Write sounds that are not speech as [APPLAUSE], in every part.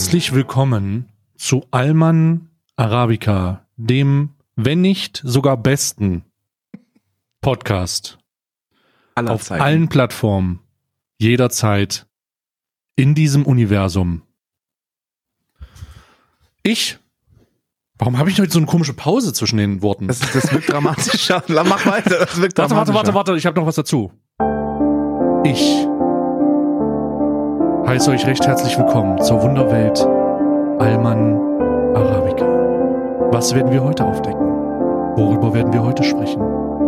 Herzlich willkommen zu Alman Arabica, dem, wenn nicht sogar besten Podcast Aller auf Zeiten. allen Plattformen, jederzeit in diesem Universum. Ich. Warum habe ich heute so eine komische Pause zwischen den Worten? Das, das wirkt dramatischer. [LAUGHS] Mach weiter. Das wirkt warte, warte, warte, warte, ich habe noch was dazu. Ich heiße euch recht herzlich willkommen zur Wunderwelt Alman Arabica. Was werden wir heute aufdecken? Worüber werden wir heute sprechen?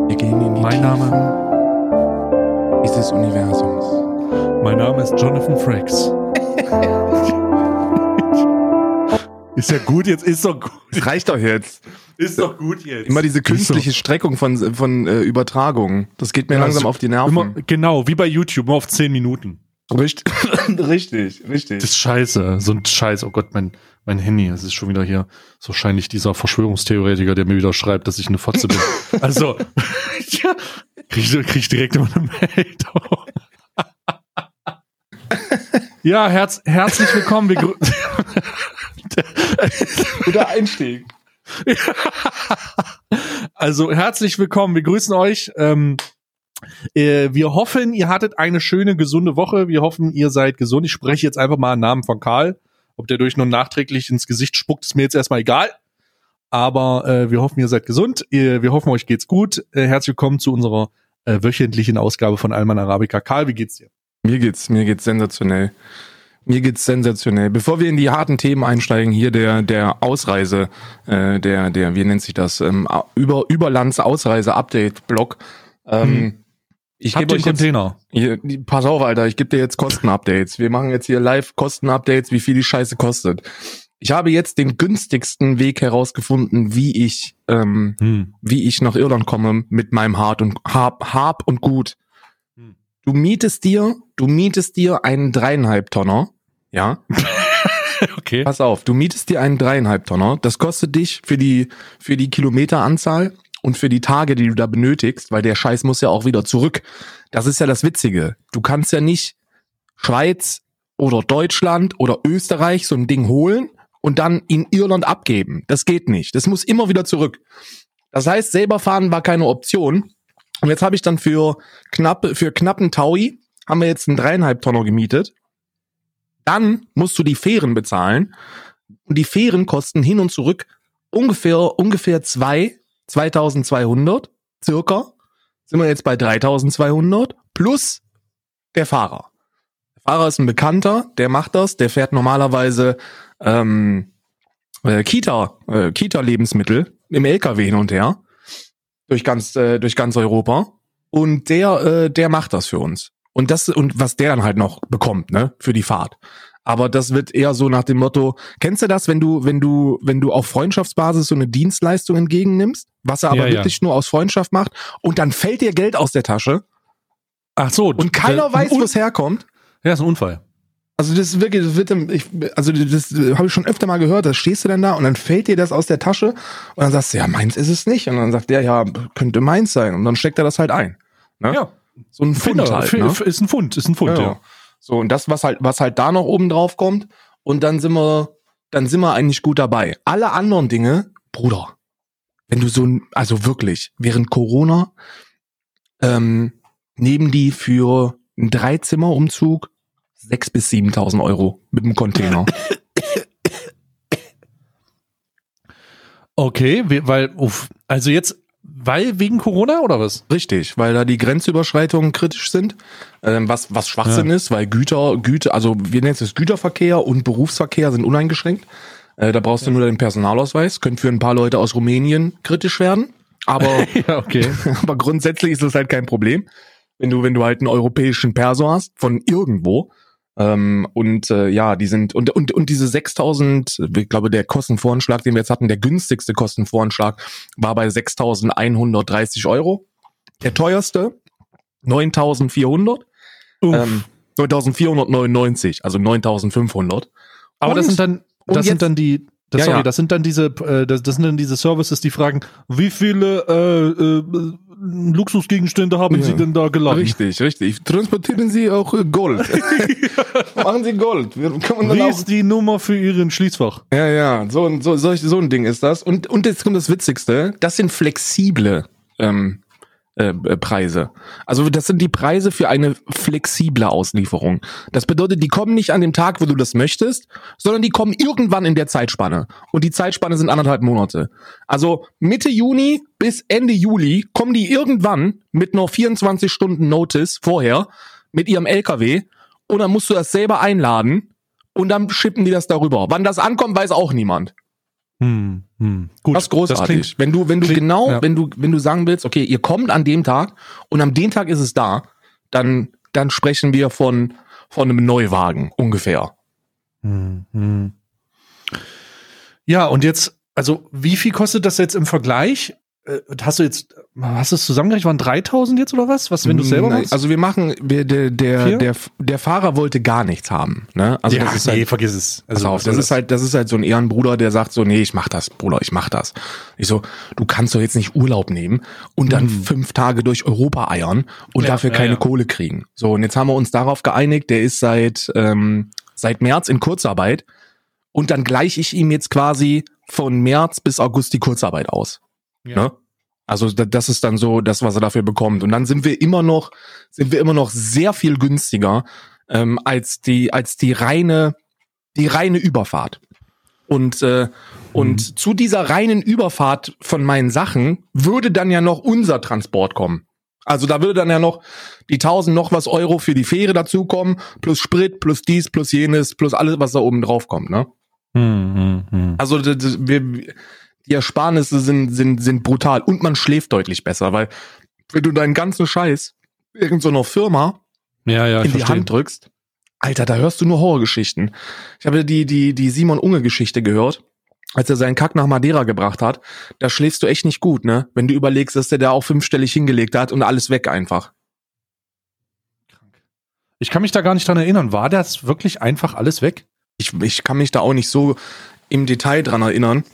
Wir gehen in die Mein Name, Tiefen dieses Universums. mein Name ist Jonathan Frakes. [LAUGHS] ist ja gut, jetzt ist doch gut. Das reicht doch jetzt. Ist doch gut jetzt. Immer diese künstliche Streckung von, von äh, Übertragungen. Das geht mir Ja, langsam so- auf die Nerven. Immer, genau, wie bei YouTube, immer auf 10 Minuten. Richtig, [LAUGHS] richtig, richtig. Das ist scheiße, so ein Scheiß. Oh Gott, mein, mein Handy, es ist schon wieder hier. ist wahrscheinlich dieser Verschwörungstheoretiker, der mir wieder schreibt, dass ich eine Fotze bin. [LAUGHS] Also, ja, krieg, ich- krieg direkt immer eine Meldung. [LAUGHS] Ja, herz, herzlich willkommen. Wir Guter Einstieg. Also herzlich willkommen, wir grüßen euch. Ähm, äh, wir hoffen, ihr hattet eine schöne, gesunde Woche. Wir hoffen, ihr seid gesund. Ich spreche jetzt einfach mal im Namen von Karl. Ob der durch nur nachträglich ins Gesicht spuckt, ist mir jetzt erstmal egal. Aber äh, wir hoffen, ihr seid gesund. Wir hoffen, euch geht's gut. Äh, herzlich willkommen zu unserer äh, wöchentlichen Ausgabe von Alman Arabica. Karl, wie geht's dir? Mir geht's, mir geht's sensationell. Mir geht's sensationell. Bevor wir in die harten Themen einsteigen, hier der der Ausreise, äh, der der wie nennt sich das ähm, über Überlands Ausreise Update Blog. Ähm, Hm. Ich gebe euch einen jetzt, Container? hier, pass auf, Alter, ich gebe dir jetzt Kostenupdates. Wir machen jetzt hier live Kostenupdates, wie viel die Scheiße kostet. Ich habe jetzt den günstigsten Weg herausgefunden, wie ich ähm, Hm. wie ich nach Irland komme mit meinem Hart und Hab, Hab und Gut. Hm. Du mietest dir, du mietest dir einen dreieinhalb Tonner, ja. [LAUGHS] Okay. Pass auf, du mietest dir einen dreieinhalb Tonner. Das kostet dich für die für die Kilometeranzahl und für die Tage, die du da benötigst, weil der Scheiß muss ja auch wieder zurück. Das ist ja das Witzige. Du kannst ja nicht Schweiz oder Deutschland oder Österreich so ein Ding holen und dann in Irland abgeben. Das geht nicht. Das muss immer wieder zurück. Das heißt, selber fahren war keine Option. Und jetzt habe ich dann für knapp für knappen Taui haben wir jetzt einen dreieinhalb Tonner gemietet. Dann musst du die Fähren bezahlen. Und die Fähren kosten hin und zurück ungefähr, ungefähr zwei, 2200, circa. Sind wir jetzt bei 3200 plus der Fahrer. Der Fahrer ist ein Bekannter, der macht das, der fährt normalerweise ähm, äh, Kita, äh, Kita-Lebensmittel im LKW hin und her durch ganz, äh, durch ganz Europa. Und der, äh, der macht das für uns. Und das, und was der dann halt noch bekommt, ne, für die Fahrt. Aber das wird eher so nach dem Motto, kennst du das, wenn du, wenn du, wenn du auf Freundschaftsbasis so eine Dienstleistung entgegennimmst, was er aber Ja, ja. wirklich nur aus Freundschaft macht, und dann fällt dir Geld aus der Tasche Ach so. und keiner weiß, wo es herkommt. Ja, ist ein Unfall. Also das ist wirklich, das wird, ich, also das habe ich schon öfter mal gehört, da stehst du dann da und dann fällt dir das aus der Tasche und dann sagst du, ja, meins ist es nicht. Und dann sagt der, ja, könnte meins sein. Und dann steckt er das halt ein. Ne? Ja. So ein Pfund Finder, halt, f- ne? ist ein Pfund, ist ein Pfund, Ja. ja. So, und das, was halt, was halt da noch oben drauf kommt, und dann sind wir, dann sind wir eigentlich gut dabei. Alle anderen Dinge, Bruder, wenn du so also wirklich, während Corona, ähm, nehmen die für einen Dreizimmerumzug sechs bis 7.000 Euro mit dem Container. Okay, we- weil, uff, also jetzt, weil wegen Corona oder was? Richtig, weil da die Grenzüberschreitungen kritisch sind, ähm, was, was Schwachsinn ist, weil Güter, Güter, also wir nennen es Güterverkehr und Berufsverkehr sind uneingeschränkt. Äh, da brauchst du nur den Personalausweis, könnte für ein paar Leute aus Rumänien kritisch werden, aber, [LAUGHS] Ja, okay. [LAUGHS] aber grundsätzlich ist das halt kein Problem, wenn du, wenn du halt einen europäischen Perso hast, von irgendwo, ähm, und äh, ja, die sind und und und diese 6000, ich glaube der Kostenvoranschlag, den wir jetzt hatten, der günstigste Kostenvoranschlag war bei 6130 Euro. Der teuerste 9400, Uff. ähm, 9499, also 9500. Aber das und- sind dann, das sind dann die, das, Ja, sorry, ja. das sind dann diese, äh, das, das sind dann diese Services, die fragen, wie viele äh, äh, Luxusgegenstände haben Ja. Sie denn da geladen? Richtig, richtig. Transportieren Sie auch äh, Gold. [LAUGHS] Machen Sie Gold. Wie ist die Nummer für Ihren Schließfach? Ja, ja, so, ein- so, solch, so ein Ding ist das. Und, und jetzt kommt das Witzigste, das sind flexible ähm, äh, äh, Preise. Also das sind die Preise für eine flexible Auslieferung. Das bedeutet, die kommen nicht an dem Tag, wo du das möchtest, sondern die kommen irgendwann in der Zeitspanne. Und die Zeitspanne sind anderthalb Monate. Also Mitte Juni bis Ende Juli kommen die irgendwann mit noch 24 Stunden Notice vorher mit ihrem LKW und dann musst du das selber einladen und dann schippen die das darüber. Wann das ankommt, weiß auch niemand. Hm, hm. Gut, Das ist großartig. klingt- wenn du, wenn du klingt- genau, ja. wenn du, wenn du sagen willst, okay, ihr kommt an dem Tag und am dem Tag ist es da, dann, dann sprechen wir von, von einem Neuwagen ungefähr. Hm, hm. Ja, und jetzt, also wie viel kostet das jetzt im Vergleich? Äh, Hast du jetzt, hast du es zusammengerechnet, waren 3000 jetzt oder was? Was, wenn du selber machst? Also wir machen, wir, der, der, der, der Fahrer wollte gar nichts haben. Ne? Also ja, das ist nee, halt, vergiss es. Pass Also, auf, soll das ist halt, das ist halt so ein Ehrenbruder, der sagt so, nee, ich mach das, Bruder, ich mach das. Ich so, du kannst doch jetzt nicht Urlaub nehmen und dann fünf Tage durch Europa eiern und Ja, dafür ja, keine ja. Kohle kriegen. So, und jetzt haben wir uns darauf geeinigt, der ist seit, ähm, seit März in Kurzarbeit und dann gleiche ich ihm jetzt quasi von März bis August die Kurzarbeit aus. Ja. Ne? Also da- das ist dann so das, was er dafür bekommt. Und dann sind wir immer noch, sind wir immer noch sehr viel günstiger ähm, als die, als die reine, die reine Überfahrt. Und äh, und zu dieser reinen Überfahrt von meinen Sachen würde dann ja noch unser Transport kommen. Also da würde dann ja noch die 1000 noch was Euro für die Fähre dazukommen, plus Sprit, plus dies, plus jenes, plus alles, was da oben drauf kommt, ne? Hm, hm, hm. Also wir, die Ersparnisse sind, sind, sind brutal und man schläft deutlich besser, weil wenn du deinen ganzen Scheiß irgend so einer Firma Ja, ja, in die verstehe. Hand drückst, Alter, da hörst du nur Horrorgeschichten. Ich habe die, die, die Simon Unge Geschichte gehört, als er seinen Kack nach Madeira gebracht hat. Da schläfst du echt nicht gut, ne? Wenn du überlegst, dass der da auch fünfstellig hingelegt hat und alles weg einfach. Ich kann mich da gar nicht dran erinnern. War das wirklich einfach alles weg? ich, ich kann mich da auch nicht so im Detail dran erinnern.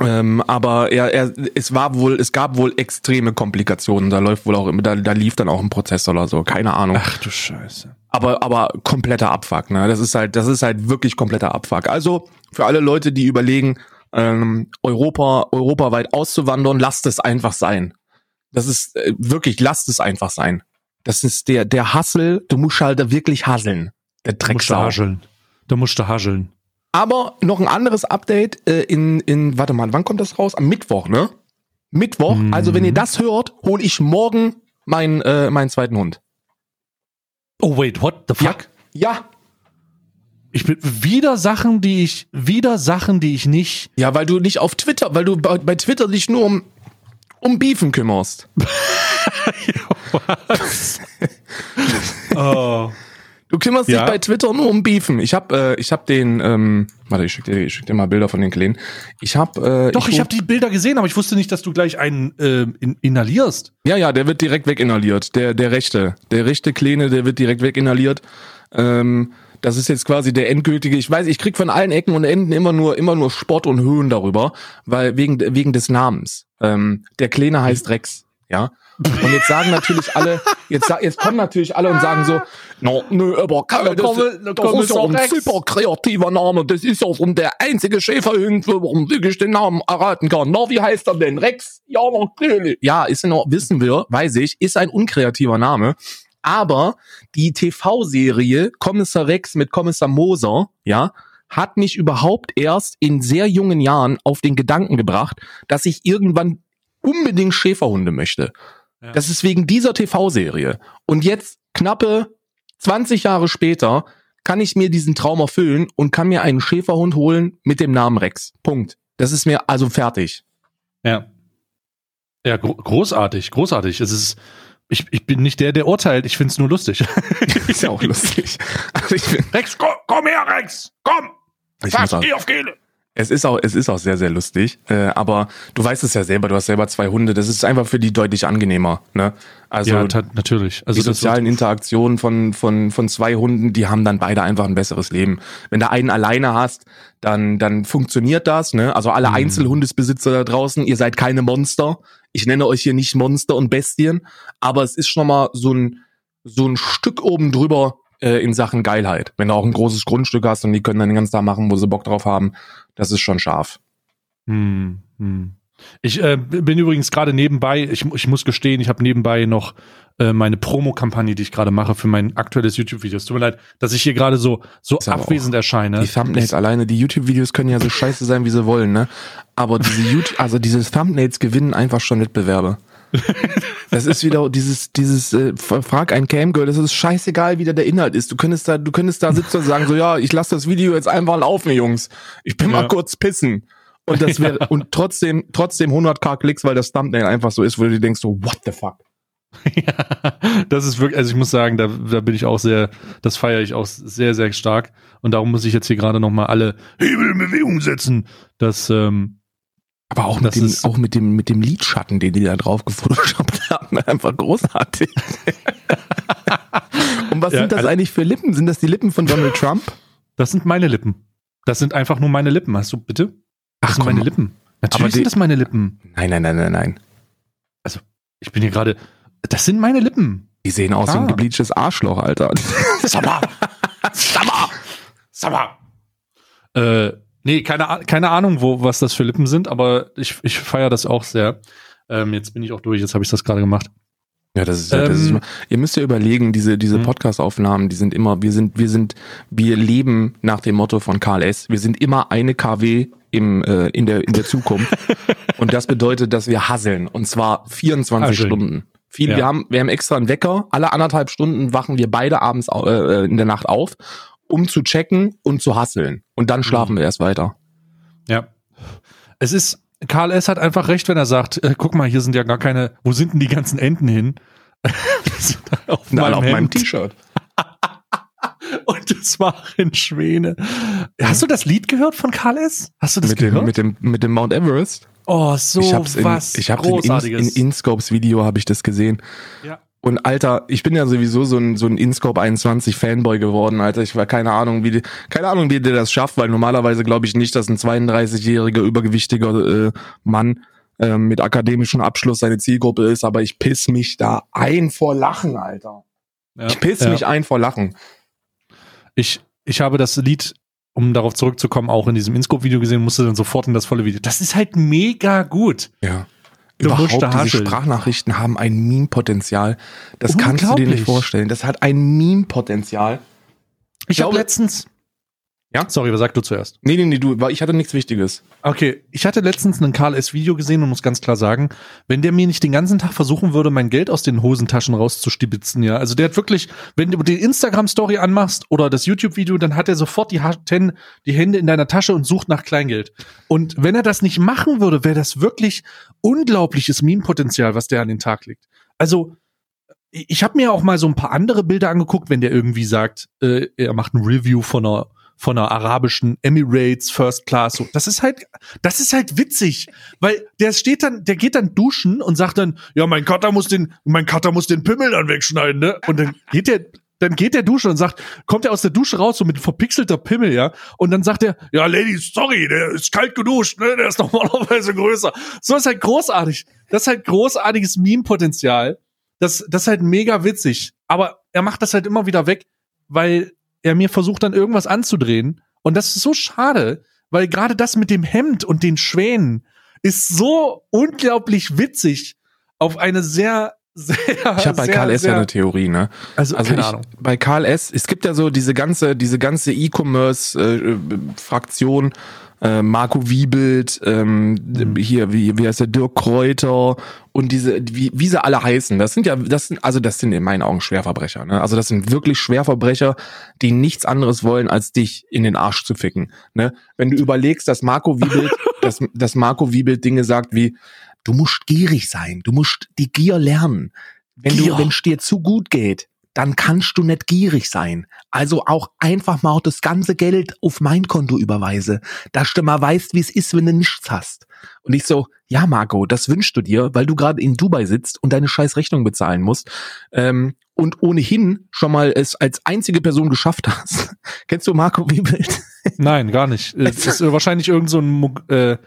Ähm, aber er, er, es war wohl, es gab wohl extreme Komplikationen. Da läuft wohl auch, da, da lief dann auch ein Prozess oder so, keine Ahnung. Ach du Scheiße. Aber, aber kompletter Abfuck, ne? Das ist halt, das ist halt wirklich kompletter Abfuck. Also für alle Leute, die überlegen, ähm, Europa, europaweit auszuwandern, lasst es einfach sein. Das ist äh, wirklich, lasst es einfach sein. Das ist der, der Hassel, du musst halt da wirklich hasseln. Der Da musst du Drecksau. hascheln. Da musst du hascheln. Aber noch ein anderes Update äh, in, in, warte mal, wann kommt das raus? Am Mittwoch, ne? Mittwoch. Mhm. Also wenn ihr das hört, hole ich morgen meinen, äh, meinen zweiten Hund. Oh, wait, what the fuck? Ja. Ich bin wieder Sachen, die ich, wieder Sachen, die ich nicht. Ja, weil du nicht auf Twitter, weil du bei, bei Twitter dich nur um, um Beefen kümmerst. [LAUGHS] [LAUGHS] Oh. Du kümmerst Ja. dich bei Twitter nur um Beefen. Ich hab, äh, ich hab den, ähm, warte, ich schick dir, ich schick dir mal Bilder von den Kleinen. Ich hab, äh, Doch, ich, habe die Bilder gesehen, aber ich wusste nicht, dass du gleich einen äh, in, inhalierst. Ja, ja, der wird direkt weginhaliert. Der, der rechte. Der rechte Kleine, der wird direkt weginhaliert. Ähm, das ist jetzt quasi der endgültige. Ich weiß, ich krieg von allen Ecken und Enden immer nur, immer nur Spott und Höhen darüber, weil wegen, wegen des Namens. Ähm, der Kleine heißt Rex, ja. Und jetzt sagen natürlich alle, jetzt, jetzt kommen natürlich alle und sagen so, no, nö, aber Da das, das komme ist ja ein super kreativer Name. Das ist ja schon der einzige Schäferhund, warum ich den Namen erraten kann. Na, wie heißt er denn? Rex? Ja, natürlich. Ja, ist in Ordnung, wissen wir, weiß ich, ist ein unkreativer Name. Aber die TV-Serie Kommissar Rex mit Kommissar Moser, ja, hat mich überhaupt erst in sehr jungen Jahren auf den Gedanken gebracht, dass ich irgendwann unbedingt Schäferhunde möchte. Ja. Das ist wegen dieser TV-Serie. Und jetzt knappe 20 Jahre später kann ich mir diesen Traum erfüllen und kann mir einen Schäferhund holen mit dem Namen Rex. Punkt. Das ist mir also fertig. Ja. Ja, gro großartig, großartig. Es ist, ich, ich bin nicht der, der urteilt, ich find's nur lustig. [LAUGHS] Ist ja auch lustig. Also ich [LAUGHS] bin, Rex, komm, komm her, Rex! Komm! ich muss auch, geh auf Kehle! Es ist auch, es ist auch sehr, sehr lustig. Äh, aber du weißt es ja selber, du hast selber zwei Hunde. Das ist einfach für die deutlich angenehmer. Ne? Also ja, natürlich. Also die sozialen Interaktionen von, von, von zwei Hunden, die haben dann beide einfach ein besseres Leben. Wenn du einen alleine hast, dann, dann funktioniert das, ne? Also alle Mhm. Einzelhundesbesitzer da draußen, ihr seid keine Monster. Ich nenne euch hier nicht Monster und Bestien, aber es ist schon mal so ein, so ein Stück oben drüber äh, in Sachen Geilheit. Wenn du auch ein großes Grundstück hast und die können dann den ganzen Tag machen, wo sie Bock drauf haben, das ist schon scharf. Hm, hm. Ich äh, bin übrigens gerade nebenbei, ich, ich muss gestehen, ich habe nebenbei noch äh, meine Promo-Kampagne, die ich gerade mache für mein aktuelles YouTube-Video. Es tut mir leid, dass ich hier gerade so, so abwesend erscheine. Die Thumbnails alleine, die YouTube-Videos können ja so scheiße sein, wie sie wollen, ne? Aber diese YouTube, also diese Thumbnails gewinnen einfach schon Wettbewerbe. Das ist wieder dieses, dieses, äh, frag ein Camgirl, das ist scheißegal, wie da der Inhalt ist. Du könntest da, du könntest da sitzen und sagen, so, ja, ich lasse das Video jetzt einfach laufen, Jungs. Ich bin Ja. mal kurz pissen. Und das wäre, und trotzdem, trotzdem 100k Klicks, weil das Thumbnail einfach so ist, wo du dir denkst, so, what the fuck? ja, das ist wirklich, also ich muss sagen, da, da bin ich auch sehr, das feiere ich auch sehr, sehr stark. Und darum muss ich jetzt hier gerade nochmal alle Hebel in Bewegung setzen. Das, ähm, Aber auch mit dem, auch mit dem, mit dem Lidschatten, den die da drauf gefotoshoppt [LAUGHS] haben, einfach großartig. [LAUGHS] Und was Ja, sind das also- eigentlich für Lippen? Sind das die Lippen von Donald Trump? das sind meine Lippen. Das sind einfach nur meine Lippen. Hast du bitte? Das Ach sind komm. meine Lippen. Aber Natürlich die- sind das meine Lippen. Nein, nein, nein, nein, nein. Ich bin hier gerade, das sind meine Lippen. Die sehen aus wie ein Ah. gebleachtes Arschloch, Alter. Summer! Summer! Summer! Äh, nee, keine, keine Ahnung, wo, was das für Lippen sind, aber ich, ich feiere das auch sehr. Ähm, jetzt bin ich auch durch, jetzt habe ich das gerade gemacht. Ja, das ist, ja, das ist Ähm, ihr müsst ja überlegen, diese, diese Mhm. Podcast-Aufnahmen, die sind immer, wir sind, wir sind, wir leben nach dem Motto von Karl S. Wir sind immer eine KW im, äh, in der, in der Zukunft. [LAUGHS] und das bedeutet, dass wir hasseln. Und zwar 24 Hasseln. Stunden. Viel, Ja. wir haben, wir haben extra einen Wecker. Alle anderthalb Stunden wachen wir beide abends äh, in der Nacht auf, um zu checken und zu hasseln. Und dann schlafen wir erst weiter. Ja. Es ist, Karl S. hat einfach recht, wenn er sagt, äh, guck mal, hier sind ja gar keine, wo sind denn die ganzen Enten hin? [LAUGHS] Auf Na, meinem auf meinem. T-Shirt. [LAUGHS] Und das waren Schwäne. Hast du das Lied gehört von Karl S? Hast du das Mit gehört? dem, mit dem, mit dem Mount Everest. oh, so ich hab's in, was ich hab's in, in, in InScopes Video habe ich das gesehen. ja. Und Alter, ich bin ja sowieso so ein, so ein InScope 21 Fanboy geworden, Alter. Ich war keine Ahnung, wie die, keine Ahnung, wie der das schafft, weil normalerweise glaube ich nicht, dass ein 32-jähriger übergewichtiger äh, Mann äh, mit akademischem Abschluss seine Zielgruppe ist, aber ich piss mich da ein vor Lachen, Alter. Ja. Ich piss ja. mich ein vor Lachen. Ich, ich habe das Lied, um darauf zurückzukommen, auch in diesem Inscope-Video gesehen, musste dann sofort in das volle Video. Das ist halt mega gut. Ja. Überhaupt diese Haschel. Sprachnachrichten haben ein Meme-Potenzial. Das kannst du dir nicht vorstellen. Das hat ein Meme-Potenzial. Ich habe glaube- letztens. Ja? Sorry, was sag du zuerst? Nee, nee, nee, du, ich hatte nichts Wichtiges. Okay, ich hatte letztens ein Karl S. Video gesehen und muss ganz klar sagen, wenn der mir nicht den ganzen Tag versuchen würde, mein Geld aus den Hosentaschen rauszustibitzen, ja, also der hat wirklich, wenn du die Instagram-Story anmachst oder das YouTube-Video, dann hat er sofort die, Ten, die Hände in deiner Tasche und sucht nach Kleingeld. Und wenn er das nicht machen würde, wäre das wirklich unglaubliches Meme-Potenzial, was der an den Tag legt. Also, ich ich habe mir auch mal so ein paar andere Bilder angeguckt, wenn der irgendwie sagt, äh, er macht ein Review von einer von einer arabischen Emirates First Class. So, das ist halt, das ist halt witzig, weil der steht dann, der geht dann duschen und sagt dann, ja, mein Cutter muss den, mein Cutter muss den Pimmel dann wegschneiden, ne? Und dann geht der, dann geht der duschen und sagt, kommt er aus der Dusche raus so mit verpixelter Pimmel, ja? Und dann sagt er, ja, Ladies, sorry, der ist kalt geduscht, ne? Der ist [LAUGHS] normalerweise größer. So ist halt großartig. Das ist halt großartiges Meme-Potenzial. Das, das ist halt mega witzig. Aber er macht das halt immer wieder weg, weil er mir versucht dann irgendwas anzudrehen. Und das ist so schade, weil gerade das mit dem Hemd und den Schwänen ist so unglaublich witzig auf eine sehr, sehr. Ich habe bei sehr, Karl S. ja eine Theorie, ne? Also, Also keine ich, Ahnung. bei Karl S. Es gibt ja so diese ganze, diese ganze E-Commerce-Fraktion, äh, Marco Wiebelt, ähm, Mhm. hier, wie, wie heißt der, Dirk Kräuter und diese, wie, wie sie alle heißen. Das sind ja, das sind, also das sind in meinen Augen Schwerverbrecher, ne? Also das sind wirklich Schwerverbrecher, die nichts anderes wollen, als dich in den Arsch zu ficken, ne? Wenn du überlegst, dass Marco Wiebelt, [LAUGHS] dass, dass Marco Wiebelt Dinge sagt wie, du musst gierig sein, du musst die Gier lernen. Wenn Gier. du, wenn es dir zu gut geht, dann kannst du nicht gierig sein. Also auch einfach mal auch das ganze Geld auf mein Konto überweise, dass du mal weißt, wie es ist, wenn du nichts hast. Und ich so, ja, Marco, das wünschst du dir, weil du gerade in Dubai sitzt und deine scheiß Rechnung bezahlen musst. Ähm, und ohnehin schon mal es als einzige Person geschafft hast. [LAUGHS] Kennst du Marco Wiebelt? Nein, gar nicht. Es [LAUGHS] ist wahrscheinlich irgend so ein, äh,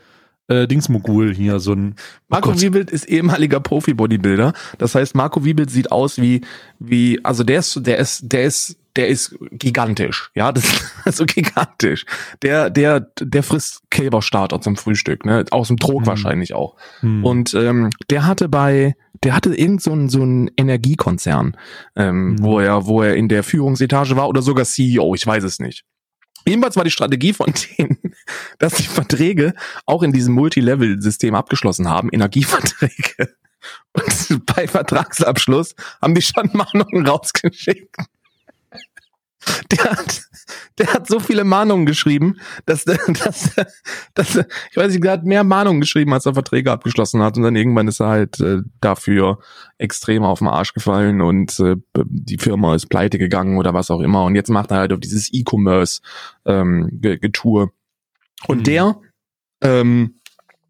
äh, Dingsmogul hier, so ein Marco Gott. Wiebelt ist ehemaliger Profi-Bodybuilder. Das heißt, Marco Wiebelt sieht aus wie, wie, also der ist, der ist, der ist, der ist gigantisch. Ja, das ist [LAUGHS] also gigantisch. Der, der, der frisst Kälberstarter zum Frühstück, ne? Aus dem Trog Mhm. wahrscheinlich auch. Hm. Und ähm, der hatte bei, der hatte irgend so ein, so ein Energiekonzern, ähm, Mhm. wo er, wo er in der Führungsetage war oder sogar CEO, ich weiß es nicht. Jedenfalls war die Strategie von [LAUGHS] denen, dass die Verträge auch in diesem Multilevel-System abgeschlossen haben, Energieverträge. [LAUGHS] Und bei Vertragsabschluss haben die schon Mahnungen rausgeschickt. [LAUGHS] Der hat, der hat so viele Mahnungen geschrieben, dass, [LAUGHS] dass, dass ich weiß nicht, der hat mehr Mahnungen geschrieben, als er Verträge abgeschlossen hat. Und dann irgendwann ist er halt äh, dafür extrem auf den Arsch gefallen und äh, die Firma ist pleite gegangen oder was auch immer. Und jetzt macht er halt auf dieses E-Commerce ähm. Und Mhm. der, ähm,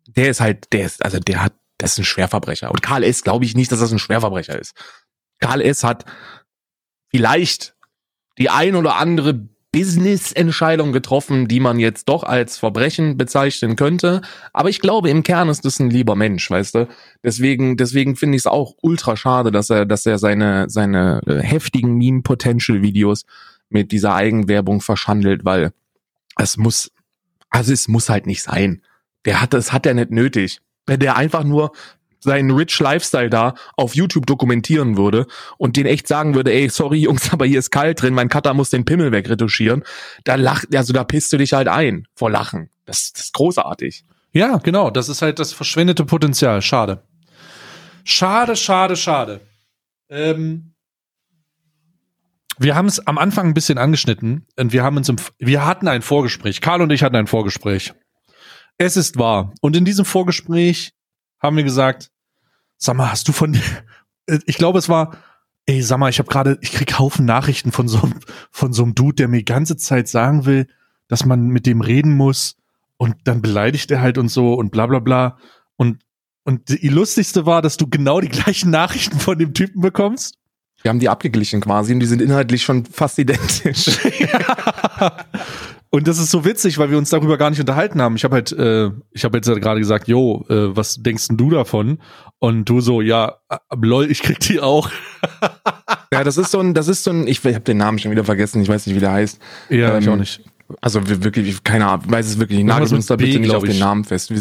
der ist halt, der ist, also der hat, das ist ein Schwerverbrecher. Und Karl S. glaube ich nicht, dass das ein Schwerverbrecher ist. Karl S. hat vielleicht die ein oder andere Business-Entscheidung getroffen, die man jetzt doch als Verbrechen bezeichnen könnte. Aber ich glaube, im Kern ist das ein lieber Mensch, weißt du? Deswegen, deswegen finde ich es auch ultra schade, dass er, dass er seine, seine äh, heftigen Meme-Potential-Videos mit dieser Eigenwerbung verschandelt, weil es muss, also es muss halt nicht sein. Der hat, das hat er nicht nötig. Wenn der einfach nur seinen Rich Lifestyle da auf YouTube dokumentieren würde und den echt sagen würde, ey, sorry Jungs, [LAUGHS] aber hier ist kalt drin, mein Cutter muss den Pimmel wegretuschieren, da lacht, also da pisst du dich halt ein vor Lachen. Das, das ist großartig. Ja, genau. Das ist halt das verschwendete Potenzial. Schade. Schade, schade, schade. Ähm, wir haben es am Anfang ein bisschen angeschnitten und wir haben uns im, wir hatten ein Vorgespräch. Karl und ich hatten ein Vorgespräch. Es ist wahr. Und in diesem Vorgespräch haben wir gesagt, sag mal, hast du von, [LAUGHS] ich glaube, es war, ey, sag mal, ich habe gerade, ich krieg Haufen Nachrichten von so, einem- von so einem Dude, der mir die ganze Zeit sagen will, dass man mit dem reden muss und dann beleidigt er halt und so und bla bla bla. Und, und die lustigste war, dass du genau die gleichen Nachrichten von dem Typen bekommst. Wir haben die abgeglichen quasi und die sind inhaltlich schon fast identisch. [LAUGHS] [LAUGHS] Und das ist so witzig, weil wir uns darüber gar nicht unterhalten haben. Ich habe halt, äh, ich habe jetzt gerade gesagt, jo, äh, was denkst denn du davon? Und du so, ja, äh, lol, ich krieg die auch. ja, das ist so ein, das ist so ein, ich habe den Namen schon wieder vergessen, ich weiß nicht, wie der heißt. Ja, ich Ähm, auch nicht. Also wir wirklich, keine Ahnung, weiß es wirklich nicht. Nagelt uns da B, bitte nicht auf den. Namen fest.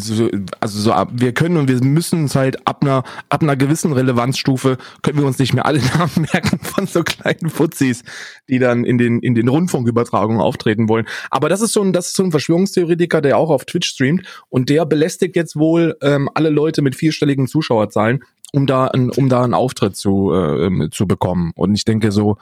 Also so, ab- wir können und wir müssen uns halt ab einer, ab einer gewissen Relevanzstufe können wir uns nicht mehr alle [LAUGHS] Namen merken von so kleinen Fuzis, die dann in den, in den Rundfunkübertragungen auftreten wollen. Aber das ist so ein, das ist so ein Verschwörungstheoretiker, der auch auf Twitch streamt und der belästigt jetzt wohl ähm, alle Leute mit vierstelligen Zuschauerzahlen, um da, ein, um da einen Auftritt zu, äh, ähm, zu bekommen. Und ich denke so,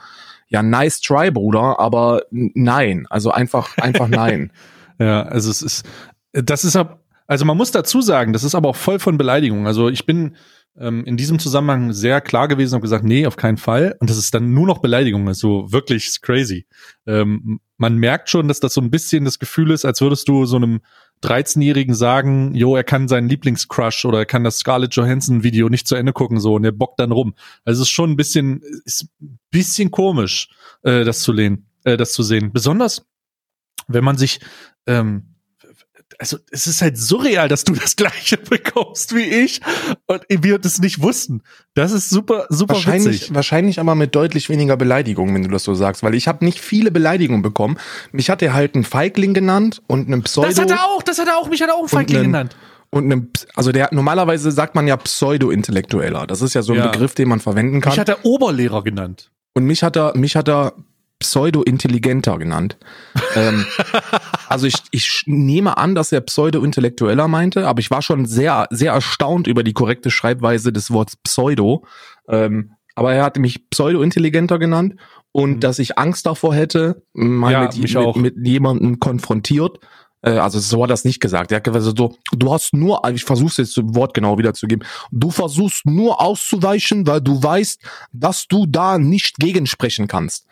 ja, nice try, Bruder, aber nein. Also einfach, einfach [LAUGHS] nein. Ja, also es ist, das ist ab, also man muss dazu sagen, das ist aber auch voll von Beleidigung. Also ich bin ähm, in diesem Zusammenhang sehr klar gewesen und gesagt, nee, auf keinen Fall. Und das ist dann nur noch Beleidigung, also wirklich ist crazy. Ähm, man merkt schon, dass das so ein bisschen das Gefühl ist, als würdest du so einem 13-Jährigen sagen, jo, er kann seinen Lieblingscrush oder er kann das Scarlett Johansson Video nicht zu Ende gucken, so, und er bockt dann rum. Also es ist schon ein bisschen, ist ein bisschen komisch, äh, das zu lehnen, äh, das zu sehen. Besonders, wenn man sich, ähm, also es ist halt surreal, dass du das [LAUGHS] gleiche bekommst wie ich und wir das nicht wussten. Das ist super, super Wahrscheinlich, witzig. wahrscheinlich aber mit deutlich weniger Beleidigungen, wenn du das so sagst, weil ich habe nicht viele Beleidigungen bekommen. Mich hat er halt einen Feigling genannt und einen Pseudo Das hat er auch, das hat er auch, mich hat er auch Feigling einen- genannt. und einen, also der normalerweise sagt man ja Pseudo-Intellektueller. Das ist ja so ein Ja. Begriff, den man verwenden kann. Mich hat er Oberlehrer genannt. Und mich hat er, mich hat er pseudo-intelligenter genannt. ähm, [LAUGHS] also ich, ich nehme an, dass er pseudo-intellektueller meinte, aber ich war schon sehr, sehr erstaunt über die korrekte Schreibweise des Wortes pseudo. Ähm, aber er hat mich pseudo-intelligenter genannt und Mhm. dass ich Angst davor hätte, mal Ja, mit, mich mit, auch. mit jemandem konfrontiert. Äh, Also so hat er das nicht gesagt. Er hat gesagt so, du hast nur, ich versuche jetzt das Wort genau wiederzugeben, du versuchst nur auszuweichen, weil du weißt, dass du da nicht gegensprechen kannst.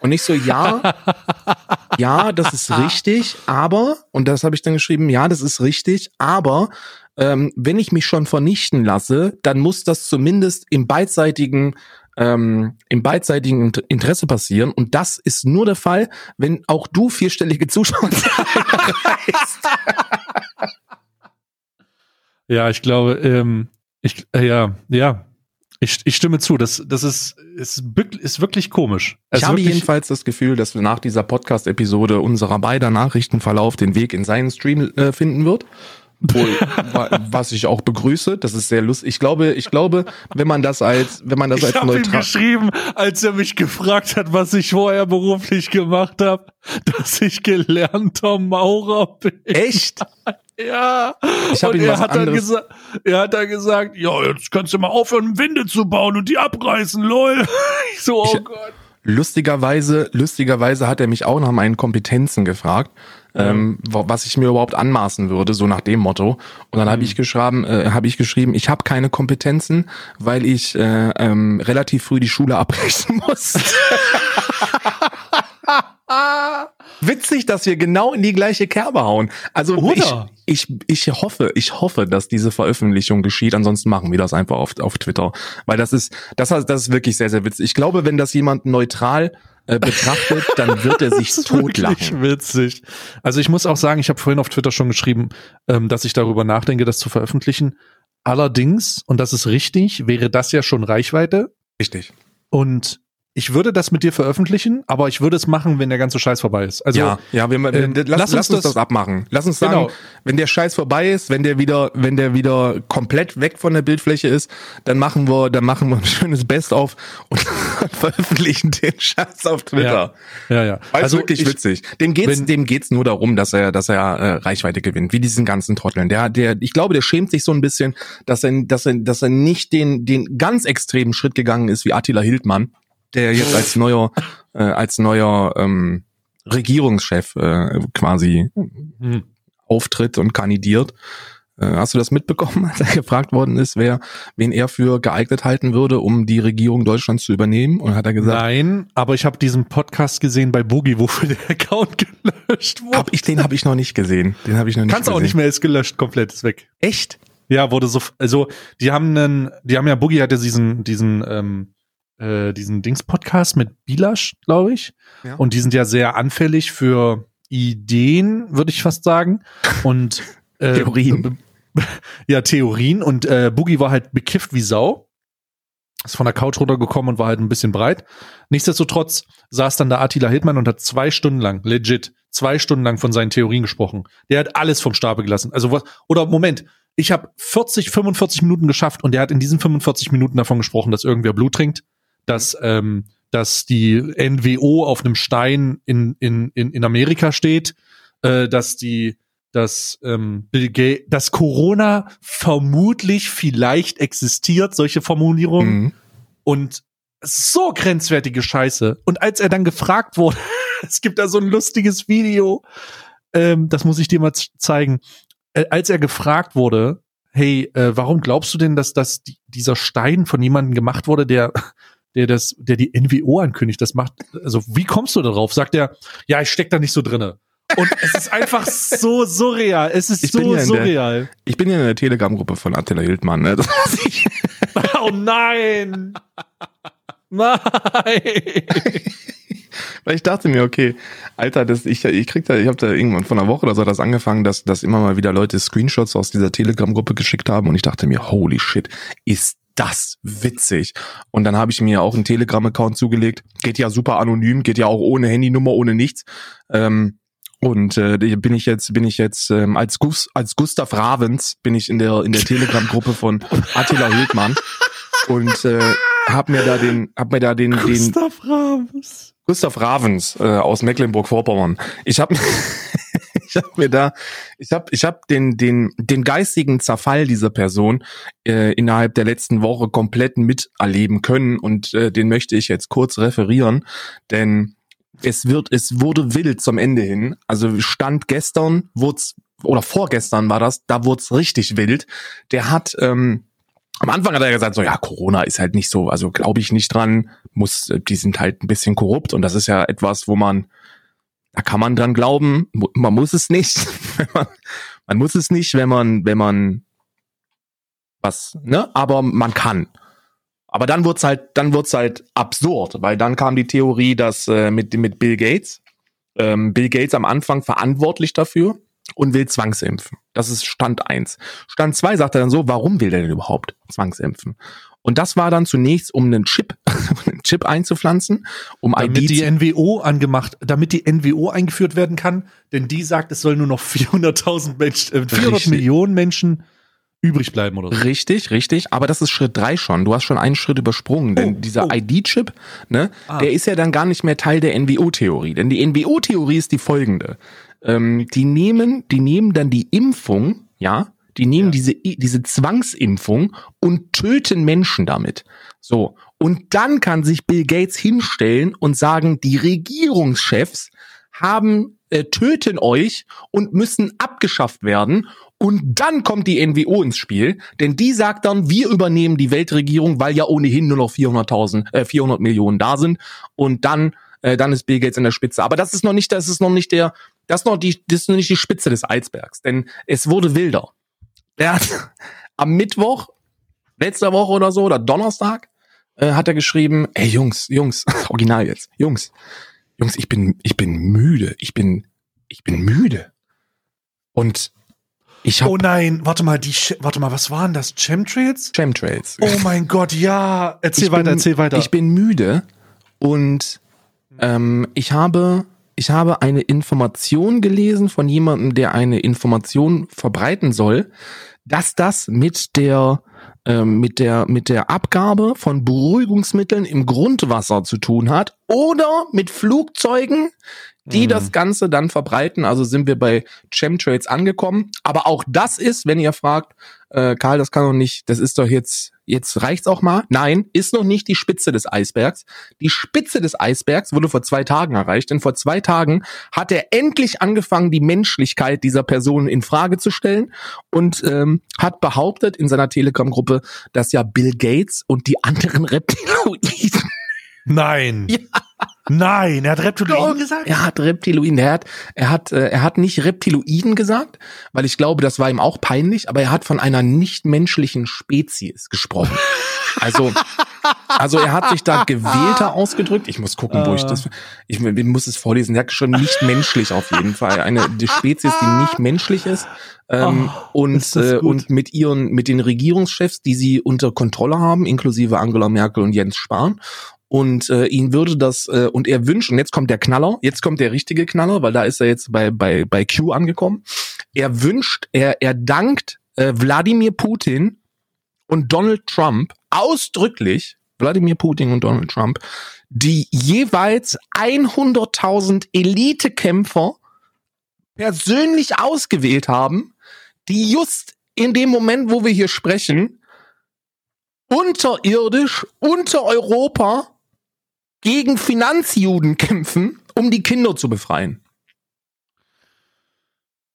Und ich so, ja, [LAUGHS] ja, das ist richtig, aber, und das habe ich dann geschrieben, ja, das ist richtig, aber ähm, wenn ich mich schon vernichten lasse, dann muss das zumindest im beidseitigen ähm, im beidseitigen Int- Interesse passieren. Und das ist nur der Fall, wenn auch du vierstellige Zuschauerzahlen erreichst. [LAUGHS] Ja, ich glaube, ähm, ich, äh, ja, ja. Ich, ich stimme zu, das, das ist, ist, ist wirklich komisch. Ich Es habe wirklich, jedenfalls das Gefühl, dass nach dieser Podcast-Episode unserer beider Nachrichtenverlauf den Weg in seinen Stream äh, finden wird. Wohl, wa- was ich auch begrüße. Das ist sehr lustig. Ich glaube, ich glaube, wenn man das als, wenn man das Ich als habe ihm neutral, geschrieben, als er mich gefragt hat, was ich vorher beruflich gemacht habe, dass ich gelernter Maurer bin. echt? [LAUGHS] Ja. Ich und er hat dann gesagt, er hat dann gesagt, ja, jetzt kannst du mal aufhören, Winde zu bauen und die abreißen, lol. [LAUGHS] Ich so, oh Ich- Gott. Lustigerweise, lustigerweise hat er mich auch nach meinen Kompetenzen gefragt, ähm, wa- was ich mir überhaupt anmaßen würde, so nach dem Motto. Und dann habe ich geschrieben, äh, habe ich geschrieben, ich habe keine Kompetenzen, weil ich äh, ähm, relativ früh die Schule abbrechen [LAUGHS] muss. Witzig, dass wir genau in die gleiche Kerbe hauen. Also Oder? ich, ich, ich hoffe, ich hoffe, dass diese Veröffentlichung geschieht. Ansonsten machen wir das einfach auf, auf Twitter, weil das ist, das, das ist wirklich sehr, sehr witzig. Ich glaube, wenn das jemand neutral äh, betrachtet, dann wird er sich [LAUGHS] totlachen. witzig. Also ich muss auch sagen, ich habe vorhin auf Twitter schon geschrieben, ähm, dass ich darüber nachdenke, das zu veröffentlichen. Allerdings, und das ist richtig, wäre das ja schon Reichweite. Richtig. Und ich würde das mit dir veröffentlichen, aber ich würde es machen, wenn der ganze Scheiß vorbei ist. Also ja, ja, wir, ähm, lass, lass lass, uns das, das- abmachen. Lass uns sagen, Genau. wenn der Scheiß vorbei ist, wenn der wieder, wenn der wieder komplett weg von der Bildfläche ist, dann machen wir, dann machen wir ein schönes Best-of und [LAUGHS] veröffentlichen den Scheiß auf Twitter. ja, ja. Weil Also wirklich ich, witzig. Dem geht's, wenn- dem geht's nur darum, dass er, dass er äh, Reichweite gewinnt, wie diesen ganzen Trotteln. Der, der, ich glaube, der schämt sich so ein bisschen, dass er, dass er, dass er nicht den, den ganz extremen Schritt gegangen ist wie Attila Hildmann, der jetzt als neuer, äh, als neuer ähm, Regierungschef äh, quasi Hm. auftritt und kandidiert. Äh, Hast du das mitbekommen, [LAUGHS] als er gefragt worden ist, wer, wen er für geeignet halten würde, um die Regierung Deutschlands zu übernehmen? Und hat er gesagt, Nein, aber ich habe diesen Podcast gesehen bei Boogie, wofür [LAUGHS] der Account gelöscht wurde. hab ich, den habe ich noch nicht gesehen. Den habe ich noch nicht Kannst gesehen. auch nicht mehr, ist gelöscht, komplett, ist weg. Echt? Ja, wurde so, also die haben einen, die haben ja Boogie hatte diesen, diesen, ähm, äh, diesen Dings-Podcast mit Bilasch, glaube ich. Ja. Und die sind ja sehr anfällig für Ideen, würde ich fast sagen. Und [LAUGHS] äh, Theorien. [LAUGHS] Ja, Theorien. Und äh, Boogie war halt bekifft wie Sau. Ist von der Couch runtergekommen und war halt ein bisschen breit. Nichtsdestotrotz saß dann da Attila Hildmann und hat zwei Stunden lang, legit, zwei Stunden lang von seinen Theorien gesprochen. Der hat alles vom Stapel gelassen. Also was, oder Moment, ich habe 40, 45 Minuten geschafft und der hat in diesen 45 Minuten davon gesprochen, dass irgendwer Blut trinkt, dass, ähm, dass die NWO auf einem Stein in, in, in, in Amerika steht, äh, dass die, dass ähm, Bill Gates, dass Corona vermutlich vielleicht existiert, solche Formulierungen Mhm. und so grenzwertige Scheiße. Und als er dann gefragt wurde, [LAUGHS] es gibt da so ein lustiges Video, ähm, das muss ich dir mal zeigen, äh, als er gefragt wurde, hey, äh, warum glaubst du denn, dass das die, dieser Stein von jemandem gemacht wurde, der der das, der die NWO ankündigt, das macht, also wie kommst du darauf? Sagt er, ja, ich steck da nicht so drinne. Und es ist einfach [LAUGHS] so surreal. Es ist Ich so ja in der- surreal. Ich bin ja in der Telegram-Gruppe von Attila Hildmann. Ne? [LAUGHS] Oh nein! Nein! [LAUGHS] weil ich dachte mir, okay, Alter, das, ich, ich krieg da, ich habe da irgendwann vor einer Woche oder so das angefangen, dass, dass immer mal wieder Leute Screenshots aus dieser Telegram-Gruppe geschickt haben und ich dachte mir, holy shit, ist das witzig. Und dann habe ich mir auch einen Telegram-Account zugelegt. Geht ja super anonym, geht ja auch ohne Handynummer, ohne nichts. Ähm, und äh, bin ich jetzt, bin ich jetzt ähm, als, Gus, als Gustav Ravens bin ich in der in der Telegram-Gruppe von Attila Hildmann und äh, hab mir da den, hab mir da den, den Gustav Rams. Gustav Ravens äh, aus Mecklenburg-Vorpommern. Ich habe [LAUGHS] ich hab mir da ich habe ich habe den den den geistigen Zerfall dieser Person äh, innerhalb der letzten Woche komplett miterleben können und äh, den möchte ich jetzt kurz referieren, denn es wird es wurde wild zum Ende hin. Also stand gestern wurd's oder vorgestern war das, da wurd's richtig wild. Der hat ähm, am Anfang hat er gesagt, so ja, Corona ist halt nicht so, also glaube ich nicht dran, muss, äh, die sind halt ein bisschen korrupt und das ist ja etwas, wo man, da kann man dran glauben, man muss es nicht, [LAUGHS] man, man muss es nicht, wenn man, wenn man was, ne, aber man kann. Aber dann wird's halt, dann wird's halt absurd, weil dann kam die Theorie, dass äh, mit mit Bill Gates, ähm, Bill Gates am Anfang verantwortlich dafür, und will zwangsimpfen. Das ist Stand eins. Stand zwei sagt er dann so, warum will der denn überhaupt zwangsimpfen? Und das war dann zunächst, um einen Chip, [LAUGHS] einen Chip einzupflanzen, um damit ID die NWO angemacht, damit die NWO eingeführt werden kann, denn die sagt, es soll nur noch [LAUGHS] 400.000 Menschen, äh, 400 Richtig. Millionen Menschen übrig bleiben oder so. Richtig, richtig. Aber das ist Schritt drei schon. Du hast schon einen Schritt übersprungen, denn Oh, dieser oh. ID-Chip, ne, Ah. der ist ja dann gar nicht mehr Teil der NWO-Theorie. Denn die NWO-Theorie ist die folgende. Ähm, die nehmen, die nehmen dann die Impfung, ja, die nehmen Ja. diese, diese Zwangsimpfung und töten Menschen damit. So. Und dann kann sich Bill Gates hinstellen und sagen, die Regierungschefs haben, äh, töten euch und müssen abgeschafft werden. Und dann kommt die NWO ins Spiel, denn die sagt dann, wir übernehmen die Weltregierung, weil ja ohnehin nur noch 400.000, äh, 400 Millionen da sind. Und dann, äh, dann ist Bill Gates in der Spitze. Aber das ist noch nicht, das ist noch nicht der, das ist noch die, das ist noch nicht die Spitze des Eisbergs, denn es wurde wilder. Er hat [LAUGHS] am Mittwoch, letzter Woche oder so, oder Donnerstag, äh, hat er geschrieben, ey Jungs, Jungs, [LAUGHS] original jetzt, Jungs, Jungs, ich bin, ich bin müde, ich bin, ich bin müde. Und ich habe Oh nein, warte mal, die, warte mal, was waren das? Chemtrails? Chemtrails. Oh mein Gott, ja. Erzähl Ich weiter, bin- erzähl weiter. Ich bin müde und ähm, ich habe ich habe eine Information gelesen von jemandem, der eine Information verbreiten soll, dass das mit der mit der mit der Abgabe von Beruhigungsmitteln im Grundwasser zu tun hat oder mit Flugzeugen, die Mhm. das Ganze dann verbreiten. Also sind wir bei Chemtrails angekommen. Aber auch das ist, wenn ihr fragt, äh, Karl, das kann doch nicht, das ist doch jetzt, jetzt reicht's auch mal. Nein, ist noch nicht die Spitze des Eisbergs. Die Spitze des Eisbergs wurde vor zwei Tagen erreicht, denn vor zwei Tagen hat er endlich angefangen, die Menschlichkeit dieser Person in Frage zu stellen und ähm, hat behauptet in seiner Telegram-Gruppe, dass ja Bill Gates und die anderen Reptiloiden [LAUGHS] Nein. Nein, er hat Reptiloiden gesagt? Er hat Reptiloiden, er hat, er hat, äh, er hat nicht Reptiloiden gesagt, weil ich glaube, das war ihm auch peinlich, aber er hat von einer nichtmenschlichen Spezies gesprochen. [LAUGHS] Also, also er hat sich da gewählter ausgedrückt. Ich muss gucken, wo ich Ah. das, ich, ich muss es vorlesen. Er hat schon nicht menschlich auf jeden Fall. Eine die Spezies, die nicht menschlich ist. Ähm, Oh, und, ist äh, und mit ihren, mit den Regierungschefs, die sie unter Kontrolle haben, inklusive Angela Merkel und Jens Spahn. Und äh, ihn würde das, äh, und er wünscht, und jetzt kommt der Knaller, jetzt kommt der richtige Knaller, weil da ist er jetzt bei, bei, bei Q angekommen. Er wünscht, er, er dankt äh, Wladimir Putin und Donald Trump ausdrücklich, Wladimir Putin und Donald Trump, die jeweils 100.000 Elitekämpfer persönlich ausgewählt haben, die just in dem Moment, wo wir hier sprechen, unterirdisch, unter Europa gegen Finanzjuden kämpfen, um die Kinder zu befreien.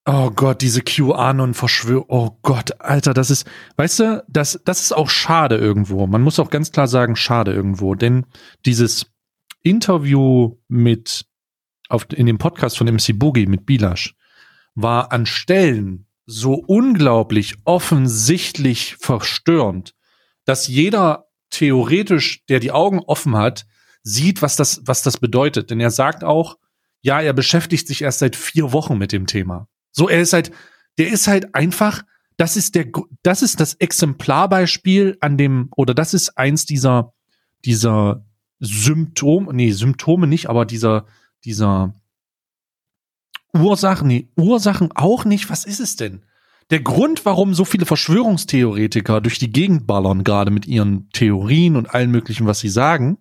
Oh Gott, diese QAnon-Verschwörung. Oh Gott, Alter, das ist, weißt du, das, das ist auch schade irgendwo. Man muss auch ganz klar sagen, schade irgendwo. Denn dieses Interview mit, auf, in dem Podcast von MC Boogie mit Bilasch war an Stellen so unglaublich offensichtlich verstörend, dass jeder theoretisch, der die Augen offen hat, sieht, was das, was das bedeutet. Denn er sagt auch, ja, er beschäftigt sich erst seit vier Wochen mit dem Thema. So, er ist halt, der ist halt einfach, das ist der, das ist das Exemplarbeispiel an dem, oder das ist eins dieser, dieser Symptom, nee, Symptome nicht, aber dieser, dieser Ursachen, nee, Ursachen auch nicht. Was ist es denn? Der Grund, warum so viele Verschwörungstheoretiker durch die Gegend ballern, gerade mit ihren Theorien und allen möglichen, was sie sagen,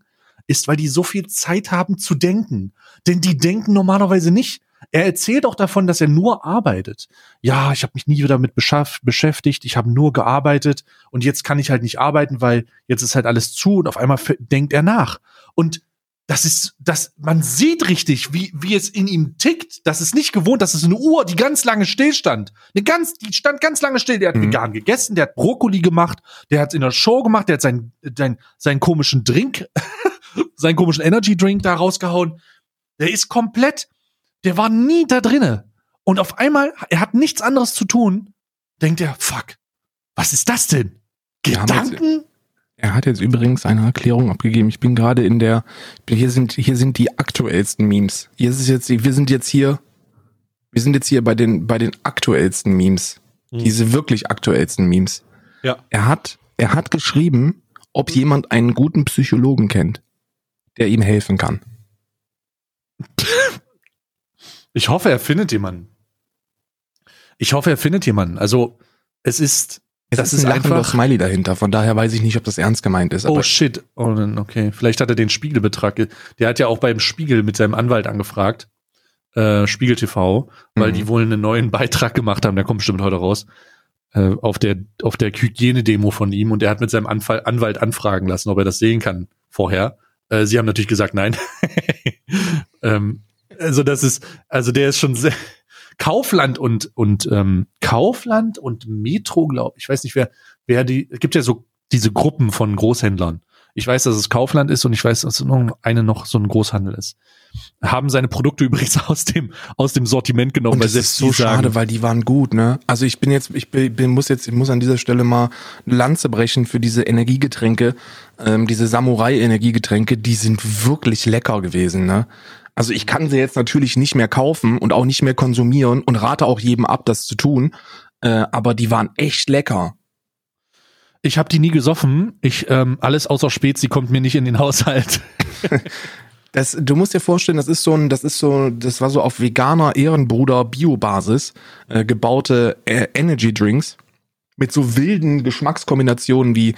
ist, weil die so viel Zeit haben zu denken. Denn die denken normalerweise nicht. Er erzählt auch davon, dass er nur arbeitet. Ja, ich habe mich nie damit beschaff- beschäftigt, ich habe nur gearbeitet und jetzt kann ich halt nicht arbeiten, weil jetzt ist halt alles zu und auf einmal denkt er nach. Und das ist, das, man sieht richtig, wie, wie es in ihm tickt. Das ist nicht gewohnt, das ist eine Uhr, die ganz lange stillstand. Eine ganz, die stand ganz lange still. Der hat Mhm. vegan gegessen, der hat Brokkoli gemacht, der hat in der Show gemacht, der hat seinen, seinen, seinen komischen Drink, [LAUGHS] seinen komischen Energy Drink da rausgehauen. Der ist komplett, der war nie da drinne. Und auf einmal, er hat nichts anderes zu tun, denkt er, fuck, was ist das denn? Gedanken? Er hat jetzt übrigens eine Erklärung abgegeben. Ich bin gerade in der, hier sind, hier sind die aktuellsten Memes. Hier ist es jetzt, wir sind jetzt hier, Wir sind jetzt hier bei den, bei den aktuellsten Memes. Hm. Diese wirklich aktuellsten Memes. Ja. Er hat, er hat geschrieben, ob jemand einen guten Psychologen kennt, der ihm helfen kann. [LAUGHS] Ich hoffe, er findet jemanden. Ich hoffe, er findet jemanden. Also, es ist, Es das ist ein lachender einfach, Smiley dahinter, von daher weiß ich nicht, ob das ernst gemeint ist. oh shit. Oh, okay. Vielleicht hat er den Spiegelbetrag. ge- Der hat ja auch beim Spiegel mit seinem Anwalt angefragt. Äh, Spiegel TV, weil Mhm. die wohl einen neuen Beitrag gemacht haben, der kommt bestimmt heute raus. Äh, auf der, auf der Hygienedemo von ihm und er hat mit seinem Anfall, Anwalt anfragen lassen, ob er das sehen kann vorher. Äh, sie haben natürlich gesagt, nein. [LAUGHS] ähm, also das ist, also der ist schon sehr, Kaufland und und ähm, Kaufland und Metro, glaube ich, weiß nicht wer, wer die, es gibt ja so diese Gruppen von Großhändlern. Ich weiß, dass es Kaufland ist und ich weiß, dass es noch eine noch so ein Großhandel ist. Haben seine Produkte [LAUGHS] übrigens aus dem aus dem Sortiment genommen, Und weil das selbst ist so die sagen, schade, weil die waren gut, ne? Also ich bin jetzt, ich bin, muss jetzt, ich muss an dieser Stelle mal eine Lanze brechen für diese Energiegetränke, ähm, diese Samurai-Energiegetränke, die sind wirklich lecker gewesen, ne? Also ich kann sie jetzt natürlich nicht mehr kaufen und auch nicht mehr konsumieren und rate auch jedem ab, das zu tun. Äh, aber die waren echt lecker. ich habe die nie gesoffen. Ich ähm, alles außer Spezi kommt mir nicht in den Haushalt. [LAUGHS] Das, du musst dir vorstellen, das ist so ein, das ist so, das war so auf veganer Ehrenbruder Biobasis äh, gebaute äh, Energy Drinks mit so wilden Geschmackskombinationen wie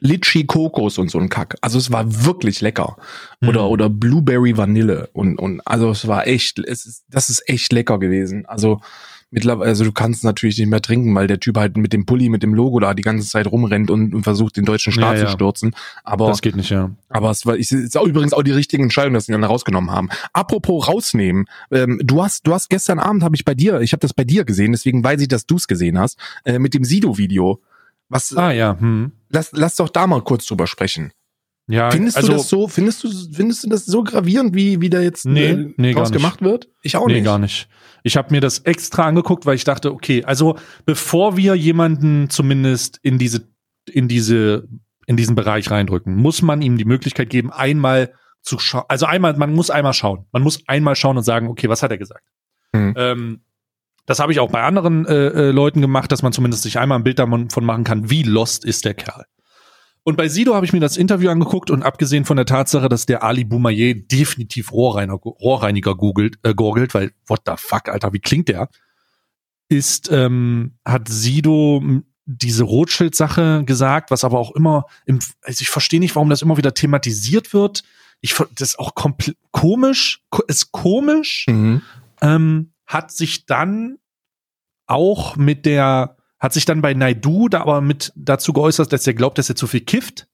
Litchi Kokos und so ein Kack. Also es war wirklich lecker. Oder Mhm. oder Blueberry Vanille und und also es war echt, es ist, das ist echt lecker gewesen. Also mittlerweile, also du kannst natürlich nicht mehr trinken, weil der Typ halt mit dem Pulli, mit dem Logo da die ganze Zeit rumrennt und, und versucht, den deutschen Staat Ja, ja. zu stürzen. Aber Das geht nicht, ja. aber es war, es ist auch übrigens auch die richtige Entscheidung, dass sie dann rausgenommen haben. Apropos rausnehmen, ähm, du hast, du hast gestern Abend habe ich bei dir, ich habe das bei dir gesehen, deswegen weiß ich, dass du es gesehen hast, äh, mit dem Sido-Video. Was, Ah ja, hm. Lass, lass doch da mal kurz drüber sprechen. Ja, Findest also, du das so, findest du, findest du das so gravierend, wie, wie da jetzt Nee, äh, nee, draus gemacht wird? Ich auch nee, nicht. gar nicht. Ich habe mir das extra angeguckt, weil ich dachte, okay, also bevor wir jemanden zumindest in diese in diese in diesen Bereich reindrücken, muss man ihm die Möglichkeit geben, einmal zu schauen. Also einmal, man muss einmal schauen. Man muss einmal schauen und sagen, okay, was hat er gesagt? Mhm. Ähm, das habe ich auch bei anderen äh, äh, Leuten gemacht, dass man zumindest sich einmal ein Bild davon machen kann, wie lost ist der Kerl. Und bei Sido habe ich mir das Interview angeguckt und abgesehen von der Tatsache, dass der Ali Boumaier definitiv Rohrreiniger, Rohrreiniger googelt, äh, gorgelt, weil what the fuck, Alter, wie klingt der? Ist, ähm, hat Sido m, diese Rothschild-Sache gesagt, was aber auch immer, im, also ich verstehe nicht, warum das immer wieder thematisiert wird. Ich, das ist auch komplett komisch, ko- ist komisch Mhm. ähm, hat sich dann auch mit der, hat sich dann bei Naidu da aber mit dazu geäußert, dass er glaubt, dass er zu viel kifft.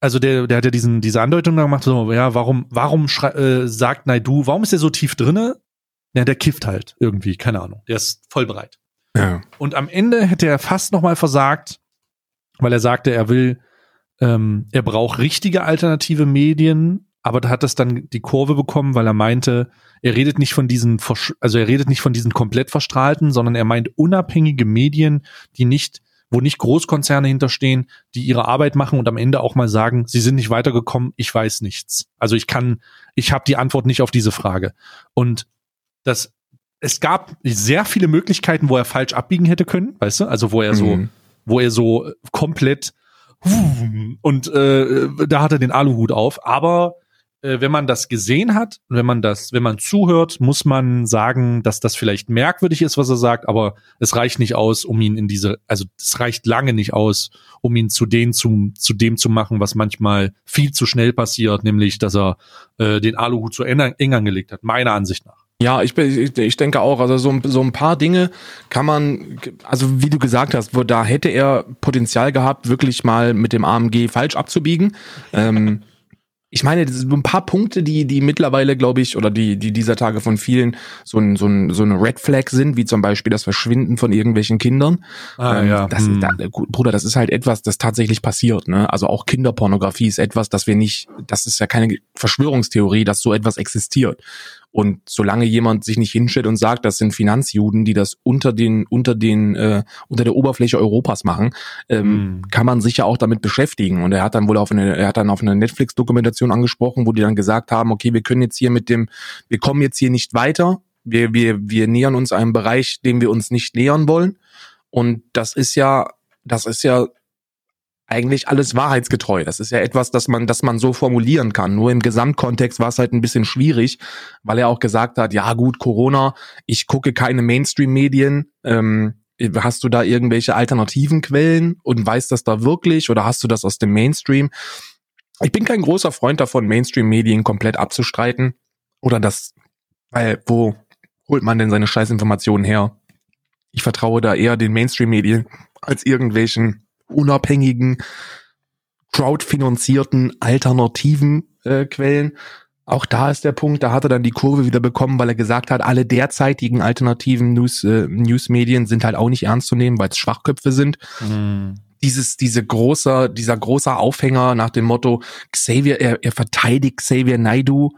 Also der, der hat ja diesen, diese Andeutung da gemacht, so, ja, warum, warum äh, sagt Naidu, warum ist er so tief drinne? Ja, der kifft halt irgendwie, keine Ahnung. Der ist voll bereit. Ja. Und am Ende hätte er fast noch mal versagt, weil er sagte, er will, ähm, er braucht richtige alternative Medien, aber da hat das dann die Kurve bekommen, weil er meinte, er redet nicht von diesen, also er redet nicht von diesen komplett verstrahlten, sondern er meint unabhängige Medien, die nicht, wo nicht Großkonzerne hinterstehen, die ihre Arbeit machen und am Ende auch mal sagen, sie sind nicht weitergekommen, ich weiß nichts. Also ich kann, ich habe die Antwort nicht auf diese Frage. Und das, es gab sehr viele Möglichkeiten, wo er falsch abbiegen hätte können, weißt du? Also wo er so, Mhm. wo er so komplett und äh, da hat er den Aluhut auf. Aber äh, wenn man das gesehen hat, und wenn man das, wenn man zuhört, muss man sagen, dass das vielleicht merkwürdig ist, was er sagt, aber es reicht nicht aus, um ihn in diese, also es reicht lange nicht aus, um ihn zu dem zu, zu dem zu machen, was manchmal viel zu schnell passiert, nämlich, dass er äh, den Aluhut zu eng, angelegt hat, meiner Ansicht nach. Ja, ich, ich, ich denke auch, also so, so ein paar Dinge kann man, also wie du gesagt hast, wo da hätte er Potenzial gehabt, wirklich mal mit dem AMG falsch abzubiegen. ähm, ich meine, das sind so ein paar Punkte, die, die mittlerweile, glaube ich, oder die, die dieser Tage von vielen so ein, so ein, so eine Red Flag sind, wie zum Beispiel das Verschwinden von irgendwelchen Kindern. Ähm, das hm. ist, da, Bruder, das ist halt etwas, das tatsächlich passiert. Ne? Also auch Kinderpornografie ist etwas, das wir nicht, das ist ja keine Verschwörungstheorie, dass so etwas existiert. Und solange jemand sich nicht hinstellt und sagt, das sind Finanzjuden, die das unter den unter den äh, unter der Oberfläche Europas machen, ähm, Hm. kann man sich ja auch damit beschäftigen. Und er hat dann wohl auf eine, er hat dann auf eine Netflix-Dokumentation angesprochen, wo die dann gesagt haben, okay, wir können jetzt hier mit dem, wir kommen jetzt hier nicht weiter Wir, wir, wir nähern uns einem Bereich, dem wir uns nicht nähern wollen. Und das ist ja, das ist ja eigentlich alles wahrheitsgetreu. Das ist ja etwas, das man, das man so formulieren kann. Nur im Gesamtkontext war es halt ein bisschen schwierig, weil er auch gesagt hat, ja gut, Corona, ich gucke keine Mainstream-Medien. Ähm, hast du da irgendwelche alternativen Quellen und weißt das da wirklich oder hast du das aus dem Mainstream? Ich bin kein großer Freund davon, Mainstream-Medien komplett abzustreiten oder das, weil wo holt man denn seine Scheißinformationen her? Ich vertraue da eher den Mainstream-Medien als irgendwelchen unabhängigen, crowdfinanzierten alternativen äh, Quellen. Auch da ist der Punkt, da hat er dann die Kurve wieder bekommen, weil er gesagt hat, alle derzeitigen alternativen News, äh, Newsmedien sind halt auch nicht ernst zu nehmen, weil es Schwachköpfe sind. Mhm. Dieses, diese große, dieser große Aufhänger nach dem Motto, Xavier, er, er verteidigt Xavier Naidu.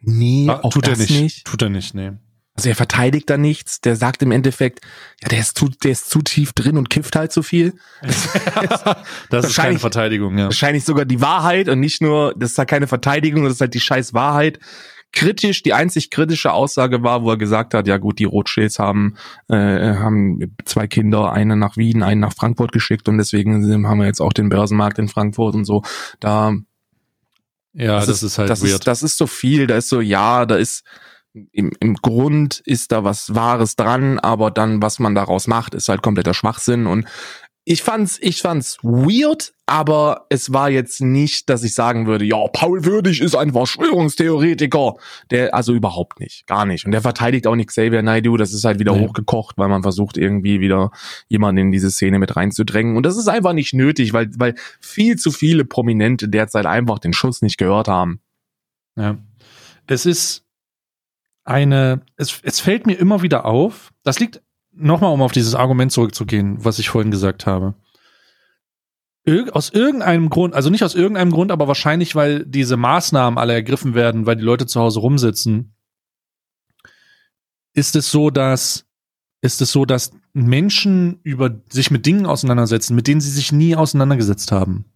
Nee, ah, auch tut das er nicht. nicht. Tut er nicht, nee. Also er verteidigt da nichts, der sagt im Endeffekt, ja, der ist zu, der ist zu tief drin und kifft halt zu viel. [LAUGHS] das ist keine Verteidigung, ja. Wahrscheinlich sogar die Wahrheit und nicht nur, das ist halt keine Verteidigung, das ist halt die scheiß Wahrheit. Kritisch, die einzig kritische Aussage war, wo er gesagt hat, ja gut, die Rothschilds haben, äh, haben zwei Kinder, eine nach Wien, einen nach Frankfurt geschickt und deswegen haben wir jetzt auch den Börsenmarkt in Frankfurt und so. Da ja, das, das ist, ist, halt das weird. Ist, das ist so viel, da ist so, ja, da ist, im, im Grund ist da was Wahres dran, aber dann, was man daraus macht, ist halt kompletter Schwachsinn. Und ich fand's, ich fand's weird, aber es war jetzt nicht, dass ich sagen würde, ja, Paul Würdig ist ein Verschwörungstheoretiker. Der, also überhaupt nicht, gar nicht. Und der verteidigt auch nicht Xavier Naidoo, das ist halt wieder nee. hochgekocht, weil man versucht irgendwie wieder jemanden in diese Szene mit reinzudrängen. Und das ist einfach nicht nötig, weil, weil viel zu viele Prominente derzeit einfach den Schuss nicht gehört haben. Ja. Es ist, eine, es, es fällt mir immer wieder auf, das liegt nochmal, um auf dieses Argument zurückzugehen, was ich vorhin gesagt habe. Ir aus irgendeinem Grund, also nicht aus irgendeinem Grund, aber wahrscheinlich, weil diese Maßnahmen alle ergriffen werden, weil die Leute zu Hause rumsitzen, ist es so, dass ist es so, dass Menschen über sich mit Dingen auseinandersetzen, mit denen sie sich nie auseinandergesetzt haben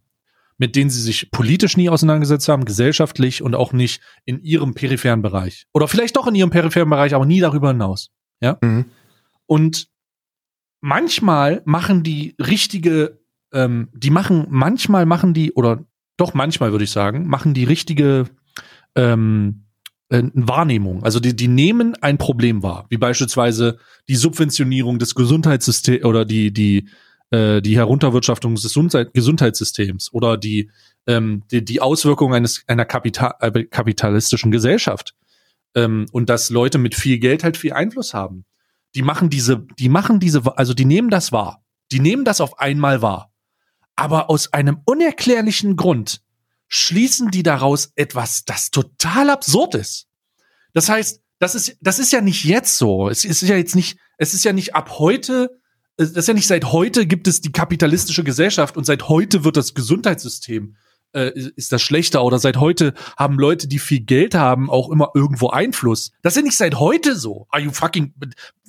mit denen sie sich politisch nie auseinandergesetzt haben, gesellschaftlich und auch nicht in ihrem peripheren Bereich. Oder vielleicht doch in ihrem peripheren Bereich, aber nie darüber hinaus. Ja. Mhm. Und manchmal machen die richtige, ähm, die machen, manchmal machen die, oder doch manchmal würde ich sagen, machen die richtige ähm, äh, Wahrnehmung. Also die, die nehmen ein Problem wahr, wie beispielsweise die Subventionierung des Gesundheitssystems oder die, die äh, die Herunterwirtschaftung des Gesundheit Gesundheitssystems oder die, ähm, die, die Auswirkungen eines, einer Kapital äh, kapitalistischen Gesellschaft. Ähm, und dass Leute mit viel Geld halt viel Einfluss haben. Die machen diese, die machen diese, also die nehmen das wahr. Die nehmen das auf einmal wahr. Aber aus einem unerklärlichen Grund schließen die daraus etwas, das total absurd ist. Das heißt, das ist, das ist ja nicht jetzt so. Es ist ja jetzt nicht, es ist ja nicht ab heute das ist ja nicht seit heute gibt es die kapitalistische Gesellschaft und seit heute wird das Gesundheitssystem äh, ist das schlechter oder seit heute haben Leute, die viel Geld haben, auch immer irgendwo Einfluss. Das ist ja nicht seit heute so. Are you fucking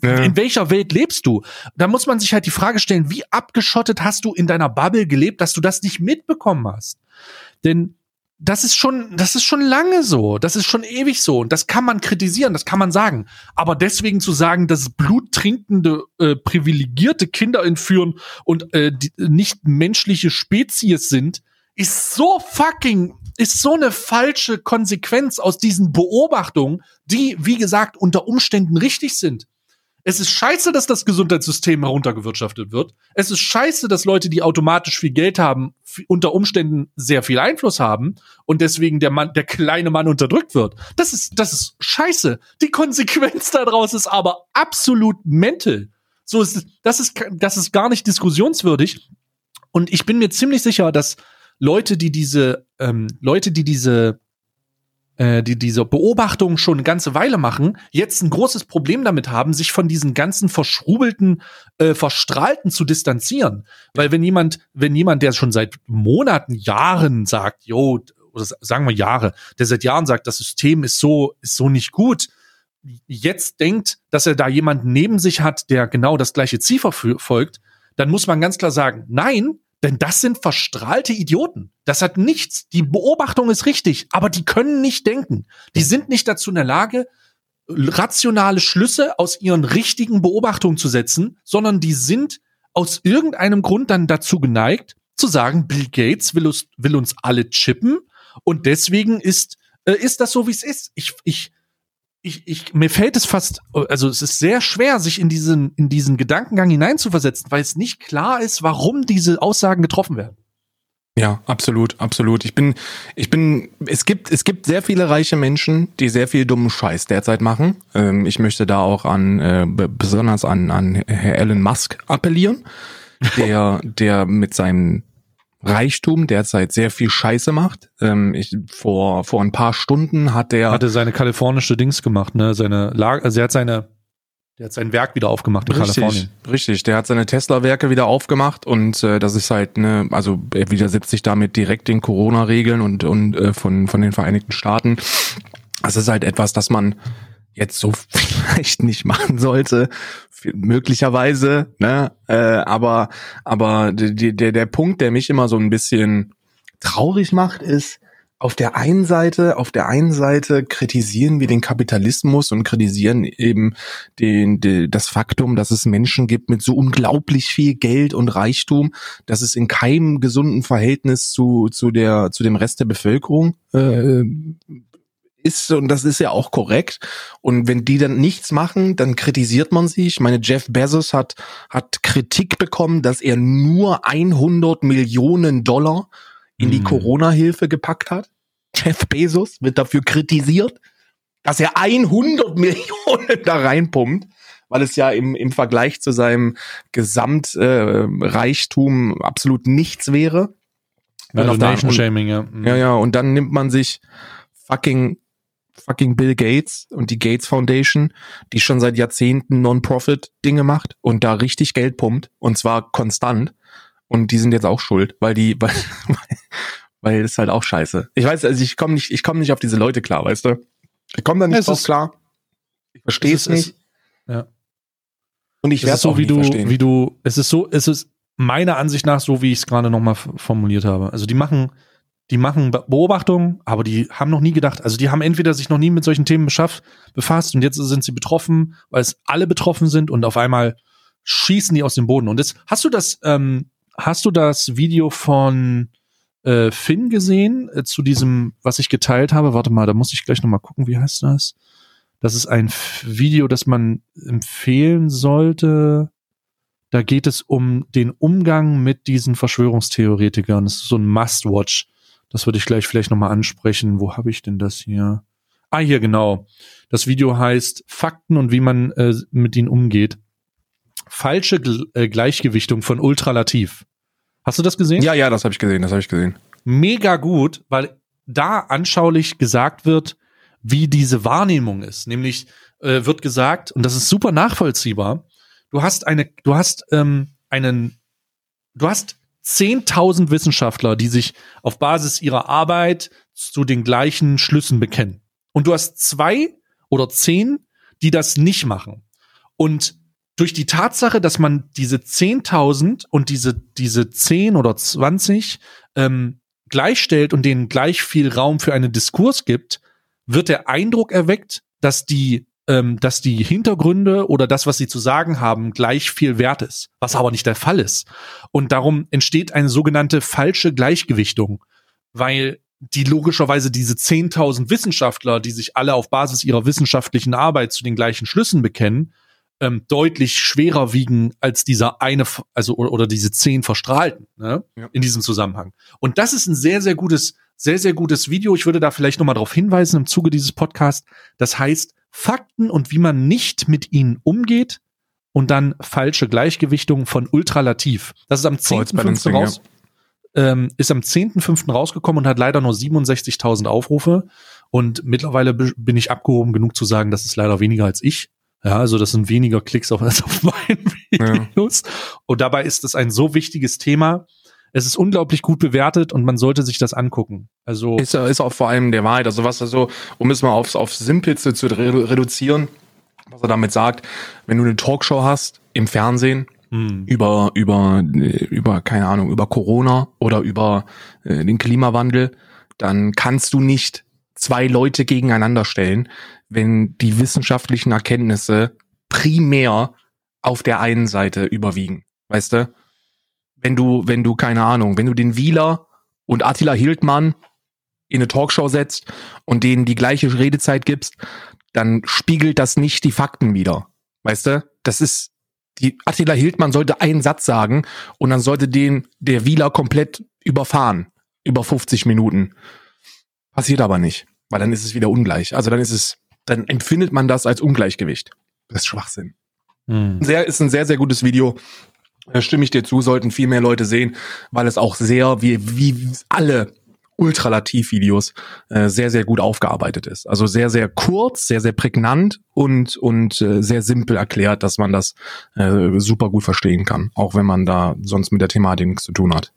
ja. in welcher Welt lebst du? Da muss man sich halt die Frage stellen, wie abgeschottet hast du in deiner Bubble gelebt, dass du das nicht mitbekommen hast? Denn das ist schon, das ist schon lange so. Das ist schon ewig so. Und das kann man kritisieren, das kann man sagen. Aber deswegen zu sagen, dass bluttrinkende, äh, privilegierte Kinder entführen und äh, nicht menschliche Spezies sind, ist so fucking, ist so eine falsche Konsequenz aus diesen Beobachtungen, die, wie gesagt, unter Umständen richtig sind. Es ist scheiße, dass das Gesundheitssystem heruntergewirtschaftet wird. Es ist scheiße, dass Leute, die automatisch viel Geld haben, unter Umständen sehr viel Einfluss haben und deswegen der Mann, der kleine Mann unterdrückt wird. Das ist, das ist scheiße. Die Konsequenz [LAUGHS] daraus ist aber absolut mental. So ist, das ist, das ist gar nicht diskussionswürdig. Und ich bin mir ziemlich sicher, dass Leute, die diese, ähm, Leute, die diese äh, die diese Beobachtung schon eine ganze Weile machen, jetzt ein großes Problem damit haben, sich von diesen ganzen verschrubelten, äh, verstrahlten zu distanzieren. Weil wenn jemand, wenn jemand, der schon seit Monaten, Jahren sagt, jo, oder sagen wir Jahre, der seit Jahren sagt, das System ist so, ist so nicht gut, jetzt denkt, dass er da jemanden neben sich hat, der genau das gleiche Ziel verfolgt, dann muss man ganz klar sagen, nein, denn das sind verstrahlte Idioten. Das hat nichts. Die Beobachtung ist richtig, aber die können nicht denken. Die sind nicht dazu in der Lage, rationale Schlüsse aus ihren richtigen Beobachtungen zu setzen, sondern die sind aus irgendeinem Grund dann dazu geneigt, zu sagen, Bill Gates will uns, will uns alle chippen und deswegen ist, äh, ist das so, wie es ist. Ich, ich, ich, ich, mir fällt es fast, also es ist sehr schwer, sich in diesen, in diesen Gedankengang hineinzuversetzen, weil es nicht klar ist, warum diese Aussagen getroffen werden. Ja, absolut, absolut. Ich bin, ich bin, es gibt, es gibt sehr viele reiche Menschen, die sehr viel dummen Scheiß derzeit machen. Ähm, ich möchte da auch an, äh, besonders an, an Herr Elon Musk appellieren, der, [LAUGHS] der mit seinem Reichtum derzeit sehr viel Scheiße macht. Ähm, ich, vor, vor ein paar Stunden hat der. Hatte seine kalifornische Dings gemacht, ne? Seine Lage, also er hat seine, der hat sein Werk wieder aufgemacht in richtig, Kalifornien. Richtig, der hat seine Tesla-Werke wieder aufgemacht und äh, das ist halt, ne, also er widersetzt sich damit direkt den Corona-Regeln und, und äh, von, von den Vereinigten Staaten. Das ist halt etwas, das man jetzt so [LAUGHS] vielleicht nicht machen sollte, möglicherweise, ne? Äh, aber aber der, der, der Punkt, der mich immer so ein bisschen traurig macht, ist, auf der einen Seite, auf der einen Seite kritisieren wir den Kapitalismus und kritisieren eben den, den, das Faktum, dass es Menschen gibt mit so unglaublich viel Geld und Reichtum, dass es in keinem gesunden Verhältnis zu, zu der, zu dem Rest der Bevölkerung äh, ist und das ist ja auch korrekt. Und wenn die dann nichts machen, dann kritisiert man sie. Ich meine, Jeff Bezos hat, hat Kritik bekommen, dass er nur 100 Millionen Dollar in die hm. Corona-Hilfe gepackt hat. Jeff Bezos wird dafür kritisiert, dass er 100 Millionen [LAUGHS] da reinpumpt, weil es ja im, im Vergleich zu seinem Gesamtreichtum äh, absolut nichts wäre. Also Nation Shaming, ja. Mhm. Ja, ja, und dann nimmt man sich fucking fucking Bill Gates und die Gates Foundation, die schon seit Jahrzehnten Non-Profit-Dinge macht und da richtig Geld pumpt und zwar konstant. Und die sind jetzt auch schuld, weil die, [LAUGHS] weil, weil das ist halt auch scheiße. Ich weiß, also ich komme nicht, ich komme nicht auf diese Leute klar, weißt du? Ich komme da nicht es drauf ist, klar. Ich verstehe es nicht. ja. Und ich werde so, wie du, verstehen. wie du, es ist so, es ist meiner Ansicht nach so, wie ich es gerade nochmal formuliert habe. Also die machen, die machen Beobachtungen, aber die haben noch nie gedacht, also die haben entweder sich noch nie mit solchen Themen befasst und jetzt sind sie betroffen, weil es alle betroffen sind und auf einmal schießen die aus dem Boden. Und jetzt hast du das, ähm, hast du das Video von äh, Finn gesehen äh, zu diesem, was ich geteilt habe? Warte mal, da muss ich gleich noch mal gucken, wie heißt das? Das ist ein Video, das man empfehlen sollte. Da geht es um den Umgang mit diesen Verschwörungstheoretikern. Das ist so ein Must-Watch. Das würde ich gleich vielleicht nochmal ansprechen. Wo habe ich denn das hier? Ah, hier genau. Das Video heißt Fakten und wie man äh, mit ihnen umgeht. Falsche G äh, Gleichgewichtung von Ultralativ. Hast du das gesehen? Ja, ja, das habe ich gesehen, das habe ich gesehen. Mega gut, weil da anschaulich gesagt wird, wie diese Wahrnehmung ist. Nämlich äh, wird gesagt, und das ist super nachvollziehbar, du hast eine, du hast ähm, einen, du hast 10.000 Wissenschaftler, die sich auf Basis ihrer Arbeit zu den gleichen Schlüssen bekennen. Und du hast zwei oder zehn, die das nicht machen. Und durch die Tatsache, dass man diese 10.000 und diese, diese 10 oder 20 ähm, gleichstellt und denen gleich viel Raum für einen Diskurs gibt, wird der Eindruck erweckt, dass die ähm, dass die Hintergründe oder das, was sie zu sagen haben, gleich viel wert ist, was aber nicht der Fall ist. Und darum entsteht eine sogenannte falsche Gleichgewichtung, weil die logischerweise diese 10.000 Wissenschaftler, die sich alle auf Basis ihrer wissenschaftlichen Arbeit zu den gleichen Schlüssen bekennen, ähm, deutlich schwerer wiegen als dieser eine, also oder, oder diese zehn Verstrahlten ne, ja. in diesem Zusammenhang. Und das ist ein sehr, sehr gutes, sehr, sehr gutes Video. Ich würde da vielleicht nochmal darauf hinweisen im Zuge dieses Podcasts. Das heißt, Fakten und wie man nicht mit ihnen umgeht und dann falsche Gleichgewichtung von Ultralativ. Das ist am 10.5. raus. Ähm, ist am 10.5. rausgekommen und hat leider nur 67.000 Aufrufe. Und mittlerweile bin ich abgehoben genug zu sagen, das ist leider weniger als ich. Ja, also das sind weniger Klicks auf, [LAUGHS] als auf meinen Videos. Ja. Und dabei ist es ein so wichtiges Thema. Es ist unglaublich gut bewertet und man sollte sich das angucken. Also ist, ist auch vor allem der Wahrheit. Also was also, um es mal aufs, aufs Simpelste zu reduzieren, was er damit sagt, wenn du eine Talkshow hast im Fernsehen, hm. über, über, über, keine Ahnung, über Corona oder über äh, den Klimawandel, dann kannst du nicht zwei Leute gegeneinander stellen, wenn die wissenschaftlichen Erkenntnisse primär auf der einen Seite überwiegen. Weißt du? Wenn du, wenn du, keine Ahnung, wenn du den Wieler und Attila Hildmann in eine Talkshow setzt und denen die gleiche Redezeit gibst, dann spiegelt das nicht die Fakten wider. Weißt du? Das ist, die Attila Hildmann sollte einen Satz sagen und dann sollte den der Wieler komplett überfahren. Über 50 Minuten. Passiert aber nicht, weil dann ist es wieder ungleich. Also dann ist es, dann empfindet man das als Ungleichgewicht. Das ist Schwachsinn. Hm. Sehr, ist ein sehr, sehr gutes Video. Da stimme ich dir zu, sollten viel mehr Leute sehen, weil es auch sehr, wie, wie alle Ultralativ-Videos, äh, sehr, sehr gut aufgearbeitet ist. Also sehr, sehr kurz, sehr, sehr prägnant und, und äh, sehr simpel erklärt, dass man das äh, super gut verstehen kann, auch wenn man da sonst mit der Thematik nichts zu tun hat.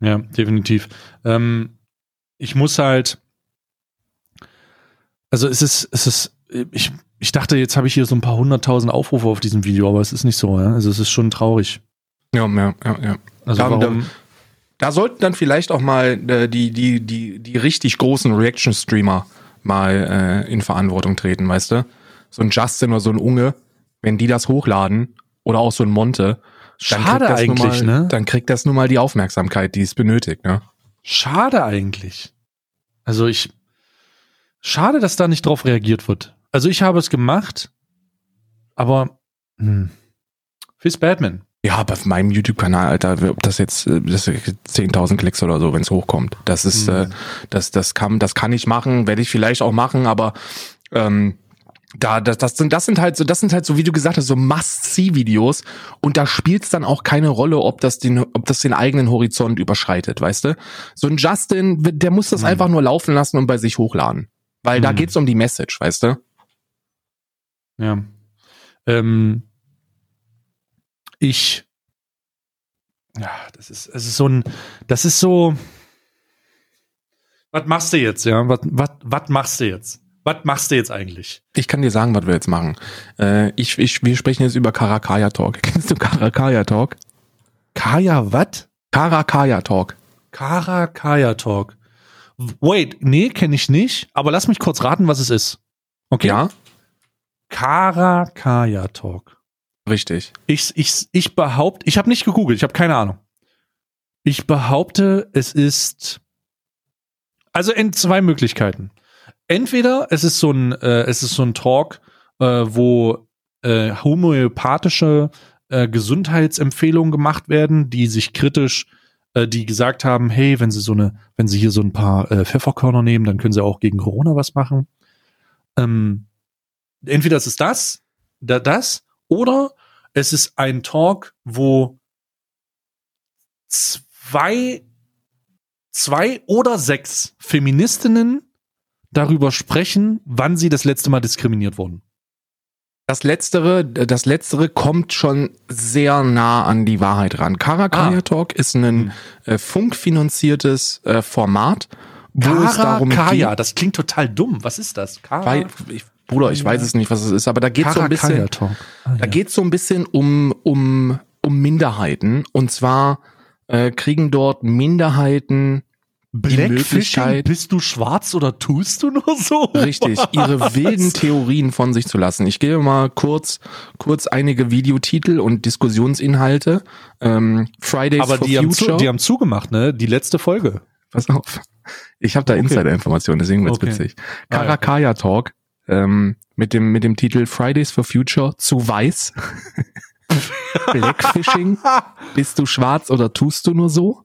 Ja, definitiv. Ähm, ich muss halt, also es ist, es ist, ich, ich dachte, jetzt habe ich hier so ein paar hunderttausend Aufrufe auf diesem Video, aber es ist nicht so, ja. Also es ist schon traurig. Ja, ja, ja, ja. Also Da- warum, Da sollten dann vielleicht auch mal äh, die, die, die, die richtig großen Reaction-Streamer mal äh, in Verantwortung treten, weißt du? So ein Justin oder so ein Unge, wenn die das hochladen, oder auch so ein Monte, dann schade kriegt das nun eigentlich, mal, ne? Dann kriegt das nun mal die Aufmerksamkeit, die es benötigt, ne? Schade eigentlich. Also ich, schade, dass da nicht drauf reagiert wird. Also ich habe es gemacht, aber, hm, Fizz Batman. Ja, aber auf meinem YouTube-Kanal, Alter, ob das jetzt äh, das ist 10.000 Klicks oder so, wenn es hochkommt. Das ist, Mhm. äh, das, das kann, das kann ich machen, werde ich vielleicht auch machen, aber ähm, da, das, das sind, das sind halt so, das sind halt so, wie du gesagt hast, so Must-See-Videos und da spielt es dann auch keine Rolle, ob das den, ob das den eigenen Horizont überschreitet, weißt du? So ein Justin, der muss das Mhm. einfach nur laufen lassen und bei sich hochladen. Weil da Mhm. geht's um die Message, weißt du? Ja. Ähm, ich, ja, das ist, es ist so ein, das ist so, was machst du jetzt, ja? Was, was, was machst du jetzt? Was machst du jetzt eigentlich? Ich kann dir sagen, was wir jetzt machen. Äh, ich, ich, wir sprechen jetzt über Karakaya Talk. [LAUGHS] Kennst du Karakaya Talk? Kaya, was? Karakaya Talk. Kara Kaya Talk. Wait, nee, kenne ich nicht, aber lass mich kurz raten, was es ist. Okay? Ja, Kara Kaya Talk. Richtig. Ich, ich, ich behaupte, ich habe nicht gegoogelt, ich habe keine Ahnung. Ich behaupte, es ist also in zwei Möglichkeiten. Entweder es ist so ein, äh, es ist so ein Talk, äh, wo äh, homöopathische äh, Gesundheitsempfehlungen gemacht werden, die sich kritisch, äh, die gesagt haben, hey, wenn sie so eine, wenn sie hier so ein paar äh, Pfefferkörner nehmen, dann können sie auch gegen Corona was machen. Ähm, entweder es ist das, da, das, oder es ist ein Talk, wo zwei, zwei oder sechs Feministinnen darüber sprechen, wann sie das letzte Mal diskriminiert wurden. Das letztere, das letztere kommt schon sehr nah an die Wahrheit ran. Karakaya Ah. Talk ist ein Hm. äh, funkfinanziertes äh, Format, wo es darum Kaya, geht. das klingt total dumm. Was ist das? Kara, Weil, ich, Bruder, ich weiß es nicht, was es ist, aber da geht so ein bisschen. Ah, Da geht so ein bisschen um, um, um Minderheiten. Und zwar äh, kriegen dort Minderheiten die Blackfishing, Möglichkeit, bist du schwarz oder tust du nur so? richtig, [LAUGHS] ihre wilden Theorien von sich zu lassen. Ich gebe mal kurz, kurz einige Videotitel und Diskussionsinhalte. Ähm, Fridays Aber for die haben, zu, Future. die haben zugemacht, ne? Die letzte Folge. Pass auf. Ich habe da Okay. Insider-Informationen, deswegen wird's Okay. witzig. Ah. Karakaya Talk ähm, mit dem mit dem Titel Fridays for Future zu weiß. [LAUGHS] Blackfishing. [LAUGHS] Bist du schwarz oder tust du nur so?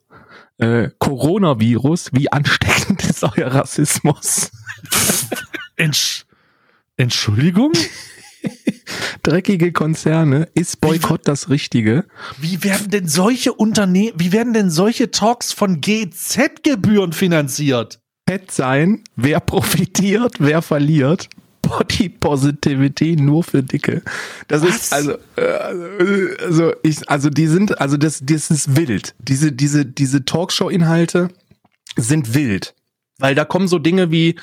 Äh, Coronavirus. Wie ansteckend ist euer Rassismus? Entsch Entschuldigung? [LAUGHS] Dreckige Konzerne. Ist Boykott das Richtige? Wie werden denn solche Unternehmen, wie werden denn solche Talks von GZ-Gebühren finanziert? Fett sein. Wer profitiert? Wer verliert? Body Positivity nur für Dicke. Das Was? ist also, äh, also ich, also die sind, also das, das ist wild. Diese, diese, diese Talkshow-Inhalte sind wild. Weil da kommen so Dinge wie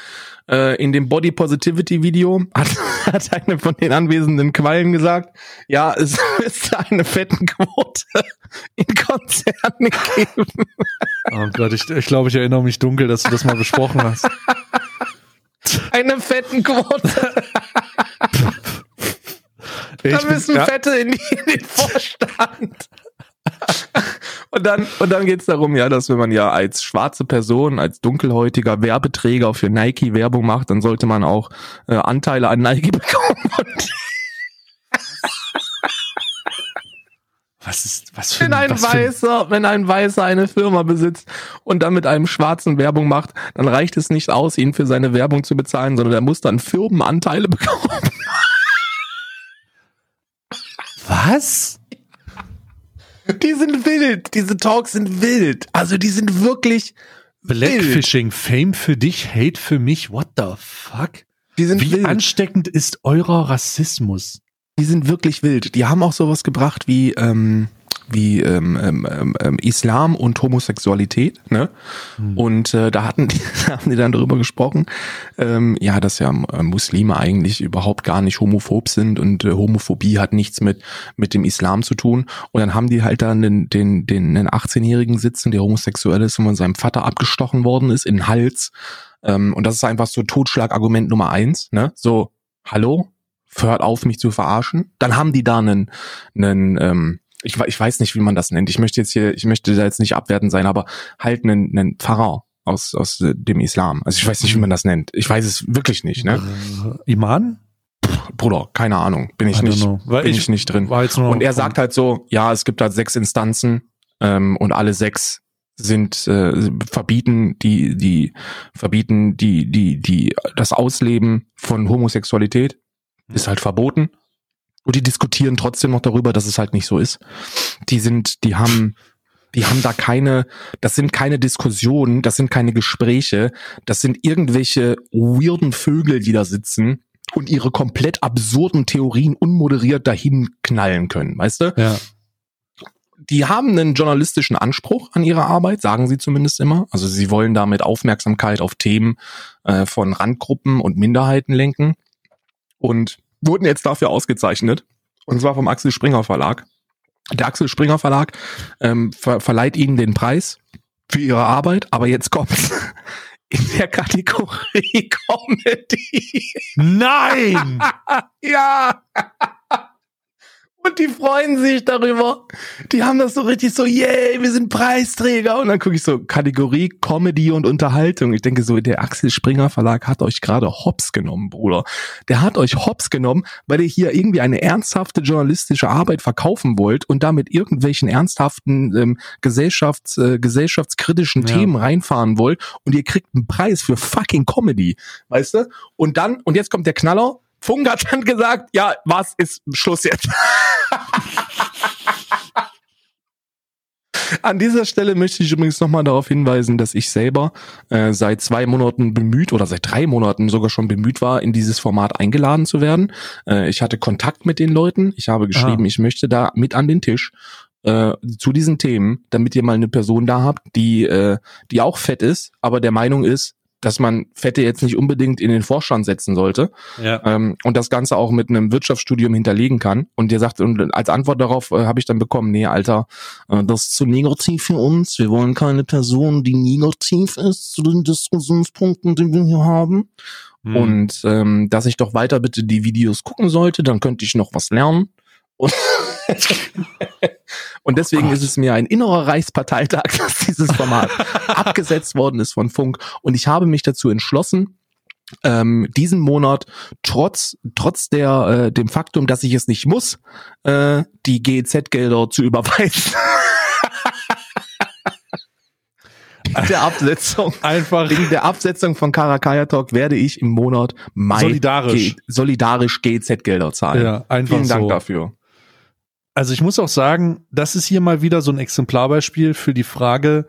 äh, in dem Body Positivity Video [LAUGHS] hat, hat eine von den anwesenden Quallen gesagt, ja, es [LAUGHS] ist eine Fettenquote in Konzernen geben. Oh Gott, ich, ich glaube, ich erinnere mich dunkel, dass du das mal besprochen hast. [LAUGHS] Eine fetten Quote. da müssen bin, ja. Fette in, die, in den Vorstand. und dann, und dann geht es darum, ja, dass wenn man ja als schwarze Person, als dunkelhäutiger Werbeträger für Nike Werbung macht, dann sollte man auch äh, Anteile an Nike [LAUGHS] bekommen. Und Was ist, was für wenn ein was Weißer, für wenn ein Weißer eine Firma besitzt und dann mit einem Schwarzen Werbung macht, dann reicht es nicht aus, ihn für seine Werbung zu bezahlen, sondern er muss dann Firmenanteile [LAUGHS] bekommen. Was? Die sind wild. Diese Talks sind wild. Also die sind wirklich Blackfishing, Fame für dich, Hate für mich. What the fuck? Die sind Wie wild. ansteckend ist eurer Rassismus? Die sind wirklich wild. Die haben auch sowas gebracht wie ähm, wie ähm, ähm, ähm, Islam und Homosexualität, ne? Hm. Und äh, da hatten die, [LAUGHS] haben die dann darüber gesprochen, ähm, ja, dass ja äh, Muslime eigentlich überhaupt gar nicht homophob sind und äh, Homophobie hat nichts mit mit dem Islam zu tun. Und dann haben die halt dann den den den, den 18-jährigen sitzen, der homosexuell ist und von seinem Vater abgestochen worden ist in den Hals. Ähm, und das ist einfach so Totschlagargument Nummer eins, ne? So, hallo, hört auf, mich zu verarschen. Dann haben die da einen, einen ähm, ich, ich weiß nicht, wie man das nennt. Ich möchte jetzt hier, ich möchte da jetzt nicht abwertend sein, aber halt einen, einen Pfarrer aus, aus dem Islam. Also ich weiß nicht, wie man das nennt. Ich weiß es wirklich nicht, ne? Äh, Iman? Bruder, keine Ahnung. Bin ich nicht, bin ich- ich, nicht drin. Und er sagt halt so, ja, es gibt halt sechs Instanzen ähm, und alle sechs sind äh, verbieten die die verbieten die die die das Ausleben von Homosexualität ist halt verboten und die diskutieren trotzdem noch darüber, dass es halt nicht so ist. Die sind die haben die haben da keine, das sind keine Diskussionen, das sind keine Gespräche, das sind irgendwelche weirden Vögel, die da sitzen und ihre komplett absurden Theorien unmoderiert dahin knallen können, weißt du? ja. die haben einen journalistischen Anspruch an ihre Arbeit, sagen sie zumindest immer. Also sie wollen damit Aufmerksamkeit auf Themen äh, von Randgruppen und Minderheiten lenken und wurden jetzt dafür ausgezeichnet. Und zwar vom Axel Springer Verlag. Der Axel Springer Verlag ähm, ver verleiht ihnen den Preis für ihre Arbeit, aber jetzt kommt's. [LAUGHS] In der Kategorie [LAUGHS] Comedy. Nein! [LAUGHS] ja. Und die freuen sich darüber. Die haben das so richtig so, yay, wir sind Preisträger. Und dann gucke ich so, Kategorie Comedy und Unterhaltung. Ich denke so, der Axel Springer Verlag hat euch gerade hops genommen, Bruder. Der hat euch hops genommen, weil ihr hier irgendwie eine ernsthafte journalistische Arbeit verkaufen wollt und damit irgendwelchen ernsthaften ähm, Gesellschafts, äh, gesellschaftskritischen Ja. Themen reinfahren wollt und ihr kriegt einen Preis für fucking Comedy. Weißt du? Und dann, und jetzt kommt der Knaller. Funk hat dann gesagt, ja, was ist Schluss jetzt? An dieser Stelle möchte ich übrigens nochmal darauf hinweisen, dass ich selber äh, seit zwei Monaten bemüht oder seit drei Monaten sogar schon bemüht war, in dieses Format eingeladen zu werden. Äh, ich hatte Kontakt mit den Leuten. Ich habe geschrieben, Ah. ich möchte da mit an den Tisch äh, zu diesen Themen, damit ihr mal eine Person da habt, die, äh, die auch fett ist, aber der Meinung ist, dass man Fette jetzt nicht unbedingt in den Vorstand setzen sollte Ja. ähm, und das Ganze auch mit einem Wirtschaftsstudium hinterlegen kann. Und der sagt, und als Antwort darauf äh, habe ich dann bekommen, nee, Alter, äh, das ist zu negativ für uns. Wir wollen keine Person, die negativ ist zu den Diskussionspunkten, die wir hier haben. Hm. Und ähm, dass ich doch weiter bitte die Videos gucken sollte, dann könnte ich noch was lernen. Und, [LAUGHS] und deswegen Oh ist es mir ein innerer Reichsparteitag, [LAUGHS] dass dieses Format abgesetzt worden ist von Funk. Und ich habe mich dazu entschlossen, ähm, diesen Monat trotz trotz der äh, dem Faktum, dass ich es nicht muss, äh, die GEZ-Gelder zu überweisen. der Absetzung. Einfach Wegen der Absetzung von Karakaya Talk werde ich im Monat mein Solidarisch. Solidarisch GEZ-Gelder zahlen. ja, einfach Vielen Dank so. dafür. Also ich muss auch sagen, das ist hier mal wieder so ein Exemplarbeispiel für die Frage,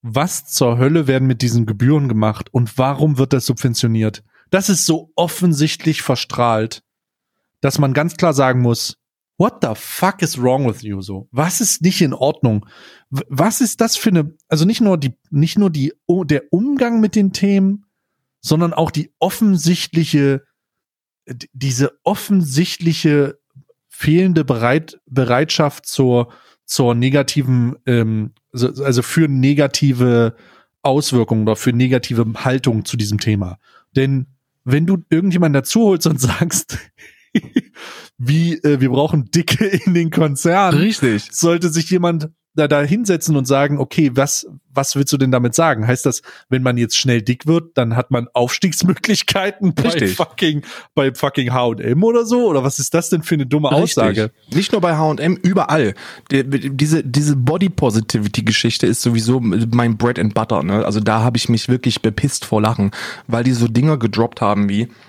was zur Hölle werden mit diesen Gebühren gemacht und warum wird das subventioniert? Das ist so offensichtlich verstrahlt, dass man ganz klar sagen muss, what the fuck is wrong with you so? Was ist nicht in Ordnung? Was ist das für eine, also nicht nur die, nicht nur die, der Umgang mit den Themen, sondern auch die offensichtliche, diese offensichtliche fehlende Bereit, Bereitschaft zur, zur negativen, ähm, so- also für negative Auswirkungen oder für negative Haltung zu diesem Thema. Denn wenn du irgendjemanden dazu holst und [LAUGHS] sagst, wie äh, wir brauchen Dicke in den Konzernen. Richtig. Sollte sich jemand da, da hinsetzen und sagen, okay, was, was willst du denn damit sagen? Heißt das, wenn man jetzt schnell dick wird, dann hat man Aufstiegsmöglichkeiten bei Richtig. fucking, bei fucking H&M oder so? Oder was ist das denn für eine dumme Aussage? Richtig. Nicht nur bei H&M, überall. Die, diese diese Body Positivity Geschichte ist sowieso mein Bread and Butter. Ne? Also da habe ich mich wirklich bepisst vor Lachen, weil die so Dinger gedroppt haben wie